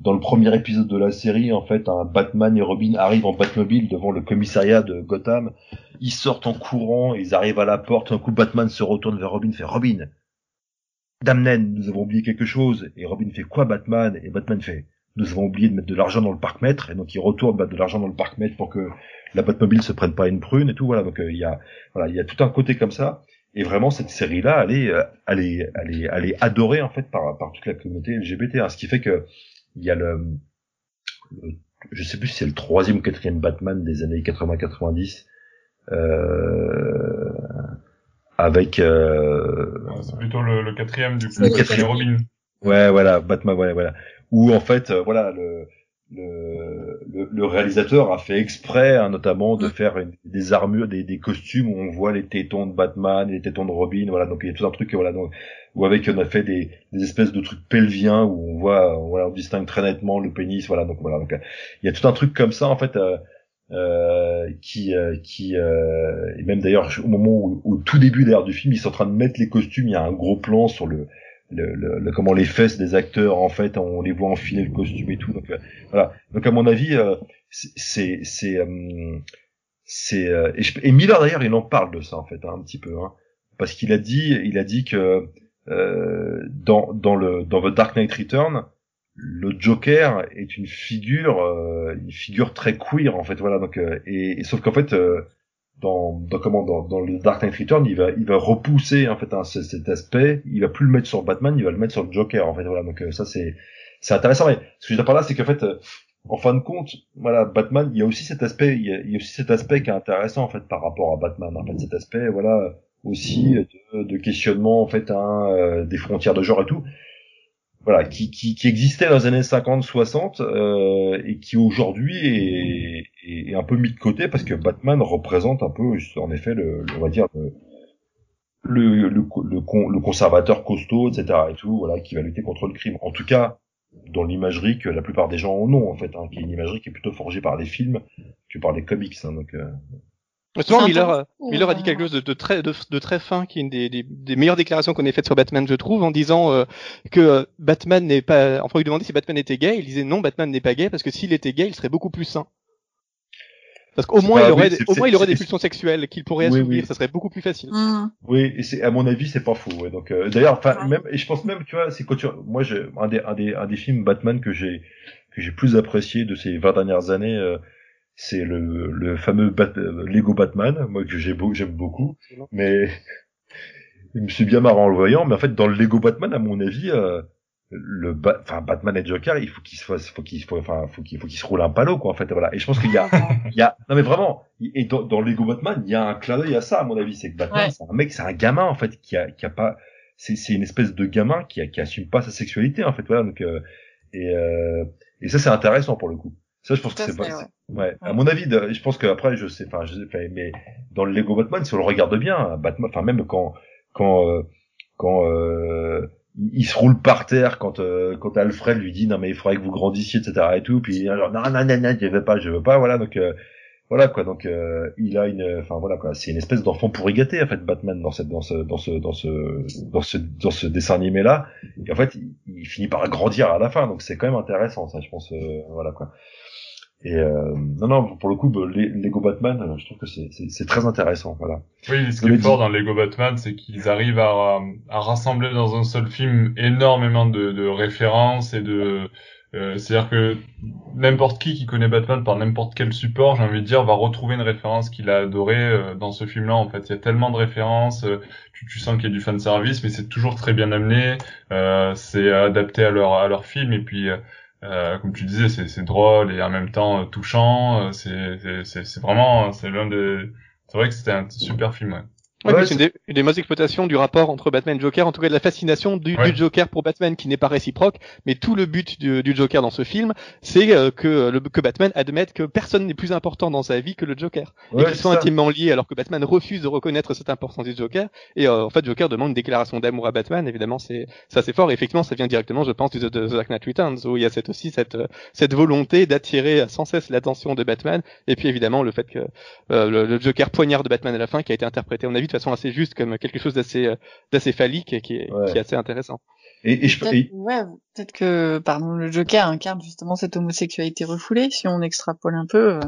dans le premier épisode de la série, en fait, un Batman et Robin arrivent en Batmobile devant le commissariat de Gotham. Ils sortent en courant, ils arrivent à la porte. Un coup, Batman se retourne vers Robin, fait Robin, Damnen, nous avons oublié quelque chose. Et Robin fait quoi, Batman? Et Batman fait nous avons oublié de mettre de l'argent dans le parc-mètre. Et donc, il retourne mettre de l'argent dans le parc-mètre pour que la Batmobile se prenne pas une prune et tout. Voilà. Donc, euh, il y a, voilà, il y a tout un côté comme ça. Et vraiment, cette série-là, elle est, euh, elle est, elle est, elle est adorée en fait par, par toute la communauté LGBT. Hein, ce qui fait que il y a le, je sais plus si c'est le troisième ou quatrième Batman des années 80-90 euh, avec euh, c'est plutôt le, le, quatrième du coup le quatrième Robin ouais voilà Batman voilà voilà où en fait euh, voilà le le, le, réalisateur a fait exprès, hein, notamment, de mm. faire des armures, des, des, costumes où on voit les tétons de Batman, les tétons de Robin, voilà. Donc il y a tout un truc, voilà, donc, où avec on a fait des, des espèces de trucs pelviens où on voit, voilà, on distingue très nettement le pénis, voilà. Donc voilà, donc il y a tout un truc comme ça en fait. Euh, euh, qui euh, qui euh, et même d'ailleurs au moment où, au tout début d'ailleurs du film ils sont en train de mettre les costumes il y a un gros plan sur le le, le, comment les fesses des acteurs en fait on les voit enfiler le costume et tout donc euh, voilà donc à mon avis euh, c'est c'est euh, c'est et, et, Miller d'ailleurs il en parle de ça en fait hein, un petit peu hein, parce qu'il a dit il a dit que dans dans le dans The Dark Knight Return le Joker est une figure une figure très queer en fait voilà donc et, et sauf qu'en fait dans, dans comment dans, dans le Dark Knight Return, il va il va repousser en fait cet aspect, il va plus le mettre sur Batman, il va le mettre sur le Joker en fait voilà donc euh, ça c'est c'est intéressant. Mais ce que je veux dire par là c'est qu'en fait euh, en fin de compte voilà Batman il y a aussi cet aspect il y a, il y a, aussi cet aspect qui est intéressant en fait par rapport à Batman en fait cet aspect voilà aussi de, de questionnement en fait hein, euh, des frontières de genre et tout voilà, qui, qui, qui, existait dans les années 50-60 euh, et qui aujourd'hui est, est, un peu mis de côté parce que Batman représente un peu, en effet, le, on va dire le, le, le, le, conservateur costaud, etc. et tout, voilà, qui va lutter contre le crime. En tout cas, dans l'imagerie que la plupart des gens en ont, en fait, hein, qui est une imagerie qui est plutôt forgée par les films que par les comics. Hein, donc, euh... Souvent, Miller, Miller a dit quelque chose de, de très, de, de, très fin, qui est une des, des, des meilleures déclarations qu'on ait faites sur Batman, je trouve, en disant euh, que euh, Batman n'est pas. Enfin, il demandait si Batman était gay. Il disait non, Batman n'est pas gay parce que s'il était gay, il serait beaucoup plus sain. Parce qu'au moins, il aurait, au moins, il aurait des pulsions sexuelles qu'il pourrait assouvir. Ça serait beaucoup plus facile. Mmh. Oui, et c'est à mon avis, c'est pas faux. Ouais. Donc, euh, d'ailleurs, enfin, même, et je pense même, tu vois, c'est quand tu, moi, j'ai un des, un des, un des films Batman que j'ai, que j'ai plus apprécié de ces 20 dernières années. Euh, c'est le, le fameux Bat Lego Batman, moi que j'ai j'aime beaucoup, mais *laughs* je me suis bien marrant en le voyant. Mais en fait, dans le Lego Batman, à mon avis, euh, le enfin Batman et Joker, il faut qu'il se fasse, faut qu'il, faut, enfin, faut qu'il, faut qu'il se roule un palo quoi en fait. Voilà. Et je pense qu'il y a, *laughs* il y a, non mais vraiment, et dans, dans Lego Batman, il y a un clin d'œil à ça à mon avis, c'est que Batman, ouais. c'est un mec, c'est un gamin en fait qui a, qui a pas, c'est, c'est une espèce de gamin qui a, qui assume pas sa sexualité en fait. Voilà. Donc euh, et euh, et ça c'est intéressant pour le coup. Ça, je pense que c'est pas. Ouais. ouais. À mon avis, de, je pense qu'après, je sais, enfin, je sais, mais dans le Lego Batman, si on le regarde bien, Batman, enfin, même quand, quand, euh, quand, euh, il se roule par terre quand, euh, quand Alfred lui dit non mais il faudrait que vous grandissiez, etc. et tout, puis alors non, non, non, non, je veux pas, je veux pas, voilà, donc, euh, voilà, quoi, donc, euh, il a une, enfin, voilà, quoi, c'est une espèce d'enfant pourri gâté, en fait, Batman, dans cette, dans ce, dans ce, dans ce, dans ce, dans ce dessin animé-là. Et en fait, il, il, finit par grandir à la fin, donc c'est quand même intéressant, ça, je pense, voilà, quoi. Et euh, non, non, pour le coup, bah, Lego Batman, je trouve que c'est très intéressant, voilà. Oui, ce qui est fort dans Lego Batman, c'est qu'ils arrivent à, à, rassembler dans un seul film énormément de, de références et de... Euh, C'est-à-dire que n'importe qui qui connaît Batman par n'importe quel support, j'ai envie de dire, va retrouver une référence qu'il a adorée euh, dans ce film-là. En fait, il y a tellement de références, euh, tu, tu, sens qu'il y a du fan service, mais c'est toujours très bien amené. Euh, c'est adapté à leur à leur film et puis euh, comme tu disais, c'est drôle et en même temps euh, touchant. Euh, c'est vraiment, c'est l'un des. C'est vrai que c'était un super film. Ouais. Ouais, ouais c'est une, des, une des exploitations du rapport entre Batman et Joker, en tout cas de la fascination du, ouais. du Joker pour Batman qui n'est pas réciproque, mais tout le but du, du Joker dans ce film, c'est euh, que, le, que Batman admette que personne n'est plus important dans sa vie que le Joker, ouais, et qu'ils sont intimement liés, alors que Batman refuse de reconnaître cette importance du Joker, et euh, en fait Joker demande une déclaration d'amour à Batman, évidemment c'est ça c'est fort, et effectivement ça vient directement je pense de, de The Dark Knight Returns, où il y a cette, aussi cette, cette volonté d'attirer sans cesse l'attention de Batman, et puis évidemment le fait que euh, le, le, Joker poignarde Batman à la fin, qui a été interprété on a vu de façon assez juste comme quelque chose d'assez euh, d'assez phallique et qui est, ouais. qui est assez intéressant. Et, et je peut et... ouais, peut-être que pardon le Joker incarne justement cette homosexualité refoulée si on extrapole un peu. Euh...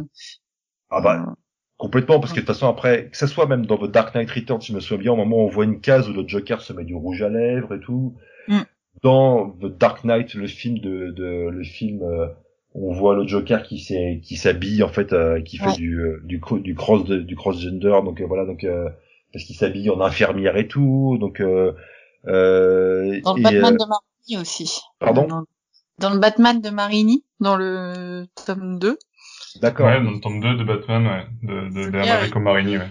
Ah bah euh... complètement parce que de toute façon après que ça soit même dans The Dark Knight Returns, si je me souviens bien, au moment où on voit une case où le Joker se met du rouge à lèvres et tout. Mm. Dans The Dark Knight, le film de, de le film euh, on voit le Joker qui s'est qui s'habille en fait euh, qui fait ouais. du, du du cross de, du cross gender donc voilà donc parce qu'il s'habille en infirmière et tout, donc. Euh, euh, dans le et, Batman de Marini aussi. Pardon? Dans, dans, le Batman de Marini, dans le tome 2. D'accord. Ouais, dans le tome 2 de Batman, ouais, de, de, de Marini, ouais.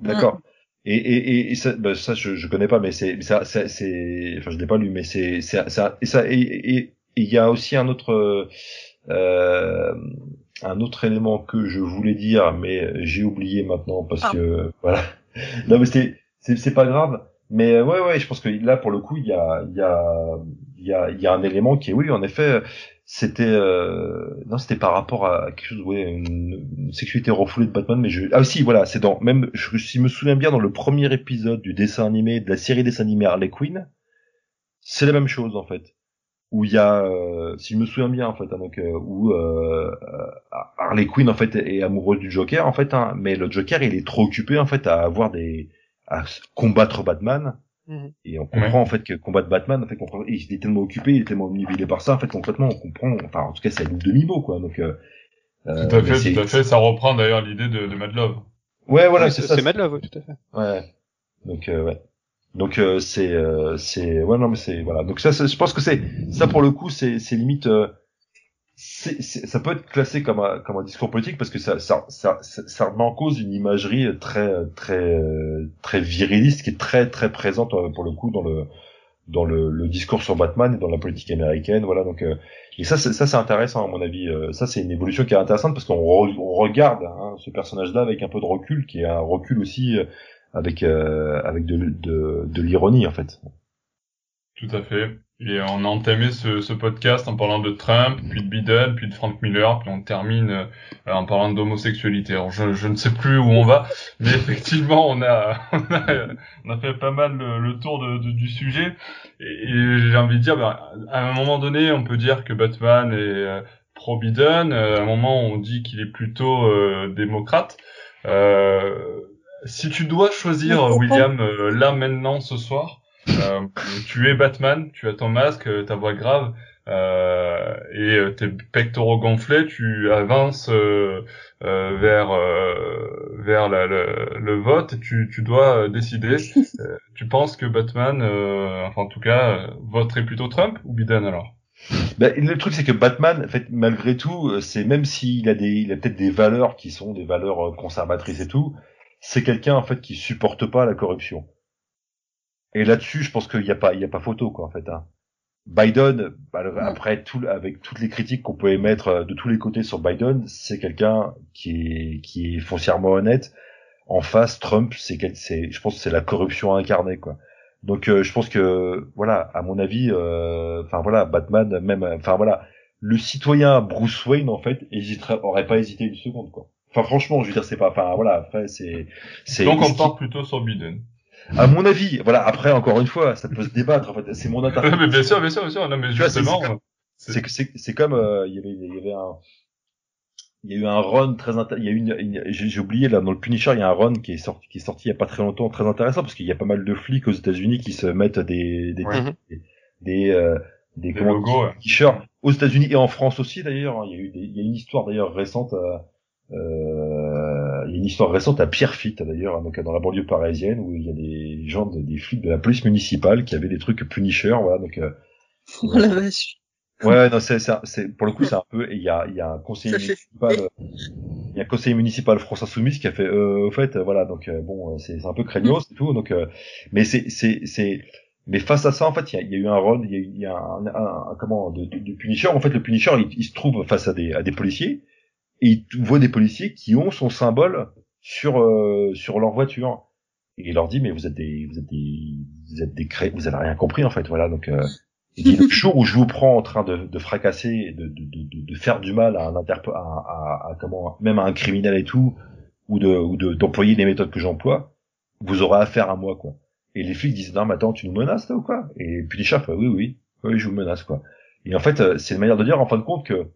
D'accord. Mm. Et, et, et, ça, bah, ça je, je connais pas, mais c'est, ça, c'est, enfin, je l'ai pas lu, mais c'est, c'est, ça, et ça, et il y a aussi un autre, euh, un autre élément que je voulais dire, mais j'ai oublié maintenant parce ah. que, voilà non mais c'est c'est pas grave. Mais euh, ouais ouais je pense que là pour le coup il y a il y a il y a y a un élément qui est oui en effet c'était euh, non c'était par rapport à quelque chose ouais une, une sexualité refoulée de Batman mais je ah aussi voilà c'est dans même je, je me souviens bien dans le premier épisode du dessin animé de la série dessin animé Harley Quinn c'est la même chose en fait où il y a, euh, si je me souviens bien en fait, hein, donc euh, où euh, Harley Quinn en fait est amoureuse du Joker en fait, hein, mais le Joker il est trop occupé en fait à avoir des, à combattre Batman. Mmh. Et on comprend ouais. en fait que combattre Batman, en fait, comprend, il est tellement occupé, il est tellement omnibulé par ça, en fait, concrètement, on comprend, enfin, en tout cas, c'est un demi-mot, quoi, donc, euh, tout à fait, tout à fait, ça reprend d'ailleurs l'idée de, de Mad Love. Ouais, voilà, c'est ça. C'est Mad Love, oui, tout à fait. Ouais. Donc, euh, ouais. Donc euh, c'est euh, c'est ouais non mais c'est voilà. Donc ça je pense que c'est ça pour le coup c'est c'est limite euh, c'est ça peut être classé comme un comme un discours politique parce que ça ça ça ça, remet en cause une imagerie très très très viriliste qui est très très présente euh, pour le coup dans le dans le, le discours sur Batman et dans la politique américaine voilà. Donc euh, et ça ça c'est intéressant à mon avis euh, ça c'est une évolution qui est intéressante parce qu'on re, regarde hein, ce personnage là avec un peu de recul qui est un recul aussi avec avec de, de, de l'ironie en fait. Tout à fait. Et on a entamé ce, ce, podcast en parlant de Trump, puis de Biden, puis de Frank Miller, puis on termine euh, en parlant d'homosexualité. Alors je, je, ne sais plus où on va, mais effectivement on a *laughs* on a, on a fait pas mal le, tour de, du sujet. Et, j'ai envie de dire, ben, à un moment donné, on peut dire que Batman est euh, pro Biden. Euh, à un moment, on dit qu'il est plutôt démocrate. Si tu dois choisir William là maintenant ce soir. Euh, tu es Batman, tu as ton masque, euh, ta voix grave euh, et euh, tes pectoraux gonflés, tu avances euh, vers vers la, le, le, vote et tu, tu dois décider. *laughs* tu penses que Batman, enfin en tout cas, voterait plutôt Trump ou Biden alors? Ben, le truc c'est que Batman, en fait, malgré tout, c'est même s'il a des, il a peut-être des valeurs qui sont des valeurs conservatrices et tout, c'est quelqu'un en fait qui supporte pas la corruption. Et là-dessus, je pense qu'il n'y a pas, il y a pas photo quoi en fait. Hein. Biden, bah, après tout, avec toutes les critiques qu'on peut émettre euh, de tous les côtés sur Biden, c'est quelqu'un qui est, qui est foncièrement honnête. En face, Trump, c'est, c'est, je pense que c'est la corruption incarnée quoi. Donc euh, je pense que voilà, à mon avis, euh, enfin voilà, Batman, même, enfin voilà, le citoyen Bruce Wayne en fait, hésiterait, aurait pas hésité une seconde quoi. Enfin franchement, je veux dire, c'est pas, enfin voilà, après c'est, c'est. Donc on part plutôt sur Biden à mon avis, voilà. Après, encore une fois, ça peut se débattre. En fait, c'est mon *laughs* interprétation. mais bien sûr, bien sûr, bien sûr. Non, mais justement, c'est c'est c'est comme euh, il y avait il y avait un il y a eu un run très il y a une, j'ai oublié là dans le Punisher il y a un run qui est sorti qui est sorti il y a pas très longtemps très intéressant parce qu'il y a pas mal de flics aux États-Unis qui se mettent des des des, des, euh, des, t-shirts aux États-Unis et en France aussi d'ailleurs hein. il y a eu des, il y a une histoire d'ailleurs récente euh, euh, il y a une histoire récente à Pierrefitte d'ailleurs, hein, donc dans la banlieue parisienne, où il y a des gens, des flics de la police municipale qui avaient des trucs Punisher, voilà. Donc, euh, oh la vache. Ouais, non, c'est, c'est, pour le coup, c'est un peu. Il y a, il y a un conseiller municipal, il y a un conseiller municipal France Insoumise qui a fait, euh, au fait, voilà. Donc euh, bon, c'est, un peu craignos et tout. Donc, euh, mais c'est, c'est, c'est, mais face à ça, en fait, il y a, il y a eu un run, il y a, il y a un, un, comment, de, de, Punisher. En fait, le Punisher, il, il se trouve face à des, à des policiers et il voit des policiers qui ont son symbole sur euh, sur leur voiture. Et il leur dit mais vous êtes des vous êtes des vous êtes des cré... vous avez rien compris en fait voilà donc euh, il dit le jour où je vous prends en train de, de fracasser de, de, de, de faire du mal à un interp à, à, à, comment même à un criminel et tout ou de ou de d'employer les méthodes que j'emploie vous aurez affaire à moi quoi. Et les flics disent non mais attends tu nous menaces là ou quoi? Et puis les chefs oui oui oui je vous menace quoi. Et en fait euh, c'est une manière de dire en fin de compte que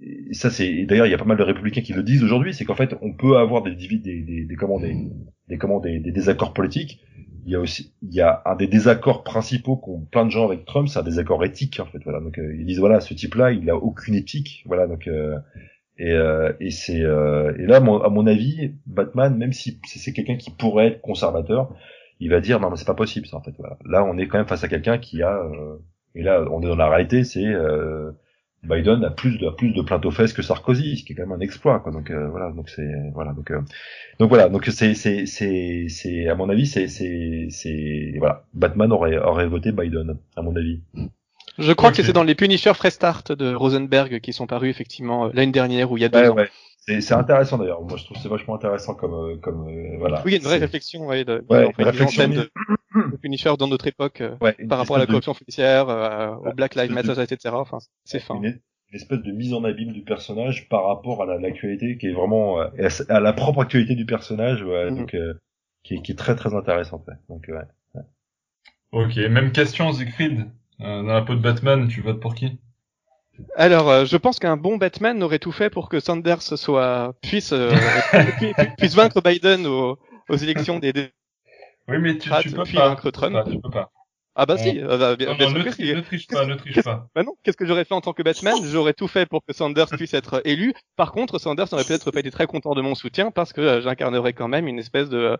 et ça c'est d'ailleurs il y a pas mal de républicains qui le disent aujourd'hui, c'est qu'en fait on peut avoir des des des, des, comment des, des, comment, des, des désaccords politiques. Il y a aussi il y a un des désaccords principaux qu'ont plein de gens avec Trump, c'est un désaccord éthique en fait. Voilà donc euh, ils disent voilà ce type-là il a aucune éthique. Voilà donc euh, et, euh, et c'est et là à mon avis Batman même si c'est quelqu'un qui pourrait être conservateur, il va dire non mais c'est pas possible ça en fait. Voilà. Là on est quand même face à quelqu'un qui a et là on est dans la réalité c'est Biden a plus de plus de plaintes aux fesses que Sarkozy, ce qui est quand même un exploit quoi. Donc euh, voilà, donc c'est voilà donc euh, donc voilà donc c'est c'est c'est c'est à mon avis c'est c'est c'est voilà Batman aurait aurait voté Biden à mon avis. Je crois que c'est dans les Punisher Fresh Start de Rosenberg qui sont parus effectivement euh, l'année dernière ou il y a deux ans. Ouais. C'est intéressant d'ailleurs. Moi, je trouve c'est vachement intéressant comme comme voilà. Oui, il y a une vraie réflexion, ouais, de, ouais, en fait, réflexion de, de, Punisher dans notre époque par rapport à la corruption policière, au Black Lives Matter, etc. Enfin, c'est fin. Une, espèce de mise en abîme du personnage par rapport à l'actualité qui est vraiment à, la propre actualité du personnage, ouais, mm-hmm. donc qui, est, qui est très très intéressante. Ouais. Donc ouais. Ok, même question Siegfried. Euh, dans la peau de Batman, tu votes pour qui? Alors, euh, je pense qu'un bon Batman aurait tout fait pour que Sanders soit puisse euh, *laughs* puisse vaincre Biden aux, aux élections des. Oui, mais tu, tu peux pas. Tu peux pas. Ah bah si. Euh, bah, bien, non, non, ne, tri ne, triche pas, ne triche pas. *laughs* Bah non. Qu'est-ce que j'aurais fait en tant que Batman? J'aurais tout fait pour que Sanders puisse être élu. Par contre, Sanders n'aurait peut-être pas été très content de mon soutien parce que j'incarnerais quand même une espèce de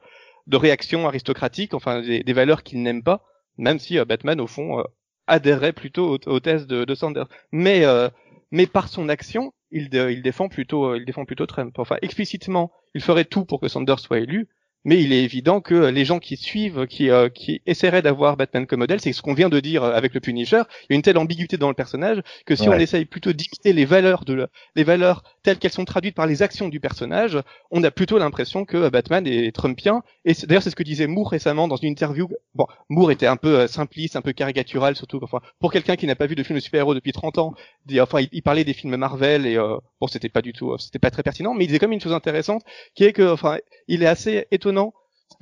de réaction aristocratique, enfin des, des valeurs qu'il n'aime pas, même si Batman au fond adhérait plutôt aux, aux thèses de, de, Sanders. Mais euh, mais par son action, il, il défend plutôt il défend plutôt Trump. Enfin explicitement, il ferait tout pour que Sanders soit élu, mais il est évident que les gens qui suivent, qui, euh, qui essaieraient d'avoir Batman comme modèle, c'est ce qu'on vient de dire avec le Punisher, il y a une telle ambiguïté dans le personnage que si on essaye plutôt d'imiter les valeurs de les valeurs telles qu'elles sont traduites par les actions du personnage, on a plutôt l'impression que Batman est trumpien. Et d'ailleurs, c'est ce que disait Moore récemment dans une interview. Bon, Moore était un peu simpliste, un peu caricatural, surtout enfin pour quelqu'un qui n'a pas vu de film de super-héros depuis 30 ans. Enfin, il, parlait des films Marvel et bon, c'était pas du tout, c'était pas très pertinent, mais il disait comme une chose intéressante, qui est que, enfin, il est assez étonnant.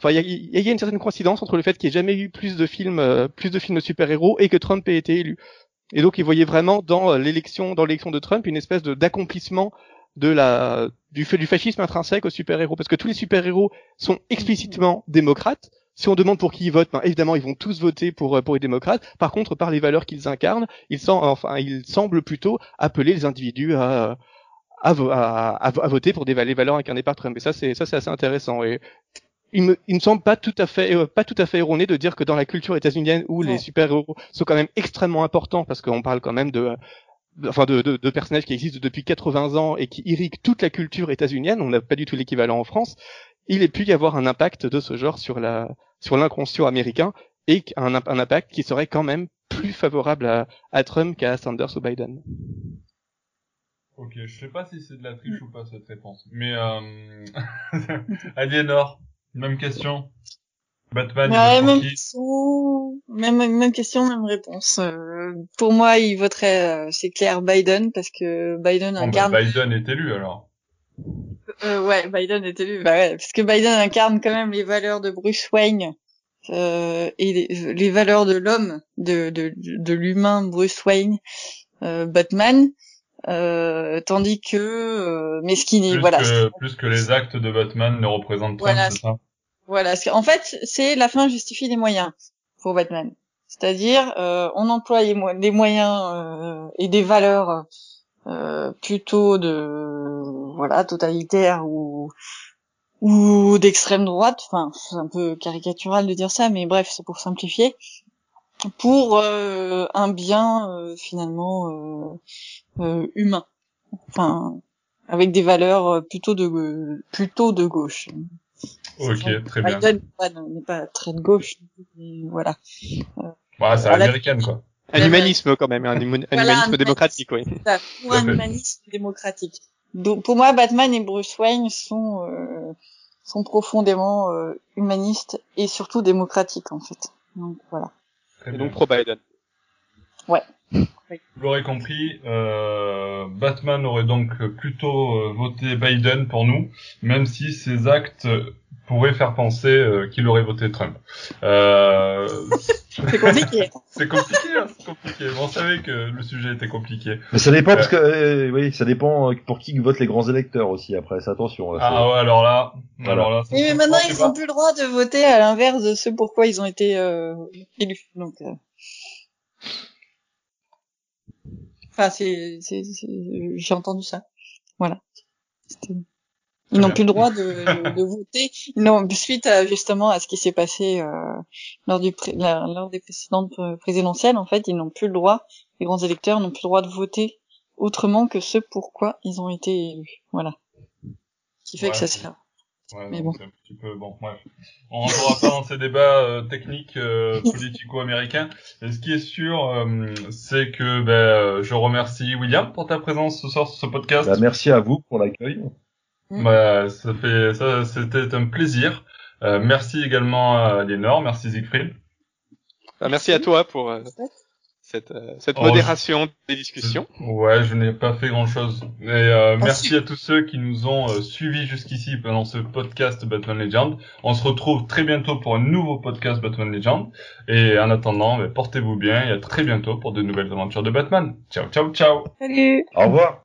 Il y a, une certaine coïncidence entre le fait qu'il n'y ait jamais eu plus de films, euh, plus de films de super-héros et que Trump ait été élu. Et donc, il voyait vraiment dans euh, l'élection, de Trump, une espèce d'accomplissement de du fascisme intrinsèque aux super-héros, parce que tous les super-héros sont explicitement démocrates. Si on demande pour qui ils votent, ben, évidemment, ils vont tous voter pour euh, pour les démocrates. Par contre, par les valeurs qu'ils incarnent, ils, semblent plutôt appeler les individus à, à, voter pour des valeurs incarnées par Trump. Et ça, c'est ça, c'est assez intéressant. Et il me, il me semble pas tout à fait, euh, pas tout à fait erroné de dire que dans la culture états-unienne où les super-héros sont quand même extrêmement importants parce qu'on parle quand même de, enfin de, de, de, personnages qui existent depuis 80 ans et qui irriguent toute la culture états-unienne. On n'a pas du tout l'équivalent en France. Il est pu y avoir un impact de ce genre sur la, sur l'inconscient américain et un, un impact qui serait quand même plus favorable à, à Trump qu'à Sanders ou Biden. Ok, je sais pas si c'est de la triche ou pas cette réponse, mais euh... *laughs* Aliénor, même question. Batman, ouais, même, question, même, même question, même réponse. Euh, pour moi, il voterait, euh, c'est clair, Biden parce que Biden bah, incarne. Biden est élu alors. Euh, ouais, Biden est élu, bah ouais, parce que Biden incarne quand même les valeurs de Bruce Wayne euh, et les, les, valeurs de l'homme, de, de, de l'humain Bruce Wayne, Batman. Euh, tandis que euh, mais ce qui voilà que, plus que les actes de Batman ne représentent Trump, voilà, ça? Voilà en fait c'est la fin justifie les moyens pour Batman. C'est-à-dire euh, on emploie les moyens euh, et des valeurs euh, plutôt de voilà totalitaires ou ou d'extrême droite. Enfin c'est un peu caricatural de dire ça mais bref c'est pour simplifier. Pour euh, un bien euh, finalement euh, humain, enfin avec des valeurs plutôt de plutôt de gauche. Ok, très bien. Biden n'est pas très de gauche, mais voilà. Bah, c'est américaine quoi. Un humanisme quand même, un, humanisme démocratique, oui. Ça, pour un humanisme démocratique. Donc, pour moi, Batman et Bruce Wayne sont euh, sont profondément euh, humanistes et surtout démocratiques en fait. Donc voilà. Et donc pro Biden. Ouais. Vous l'aurez compris, euh, Batman aurait donc plutôt euh, voté Biden pour nous, même si ses actes pourraient faire penser euh, qu'il aurait voté Trump. Euh... *laughs* c'est compliqué. c'est compliqué, hein, c'est compliqué. Bon, on savait que le sujet était compliqué. Mais ça dépend parce que euh, oui, ça dépend pour qui votent les grands électeurs aussi. Après, c'est attention. Là, ah ouais, alors là, alors là. mais maintenant ils n'ont plus le droit de voter à l'inverse de ce pourquoi ils ont été élus. Donc. Enfin, c'est, c'est, j'ai entendu ça. Voilà. Ils n'ont plus le droit de, *laughs* de voter. Non, suite à, justement à ce qui s'est passé euh, lors du lors des précédentes présidentielles, en fait, ils n'ont plus le droit. Les grands électeurs n'ont plus le droit de voter autrement que ce pourquoi ils ont été élus. Voilà. Ce qui fait que ça se fait. Ouais, mais bon. un petit peu bon. Bref, on rentrera pas dans ces débats euh, techniques euh, *laughs* politico-américains. Mais ce qui est sûr, euh, c'est que ben, euh, je remercie William pour ta présence ce soir sur ce podcast. Bah, merci à vous pour l'accueil. Mm. Bah, ça fait, ça, c'était un plaisir. merci également à Lénore, merci Siegfried. Bah, merci à toi pour cette, euh, cette oh, modération des discussions. Ouais, je n'ai pas fait grand-chose. Et euh, merci à tous ceux qui nous ont euh, suivis jusqu'ici pendant ce podcast Batman Legend. On se retrouve très bientôt pour un nouveau podcast Batman Legend. Et en attendant, bah, portez-vous bien et à très bientôt pour de nouvelles aventures de Batman. Ciao, ciao, ciao. Salut. Au revoir.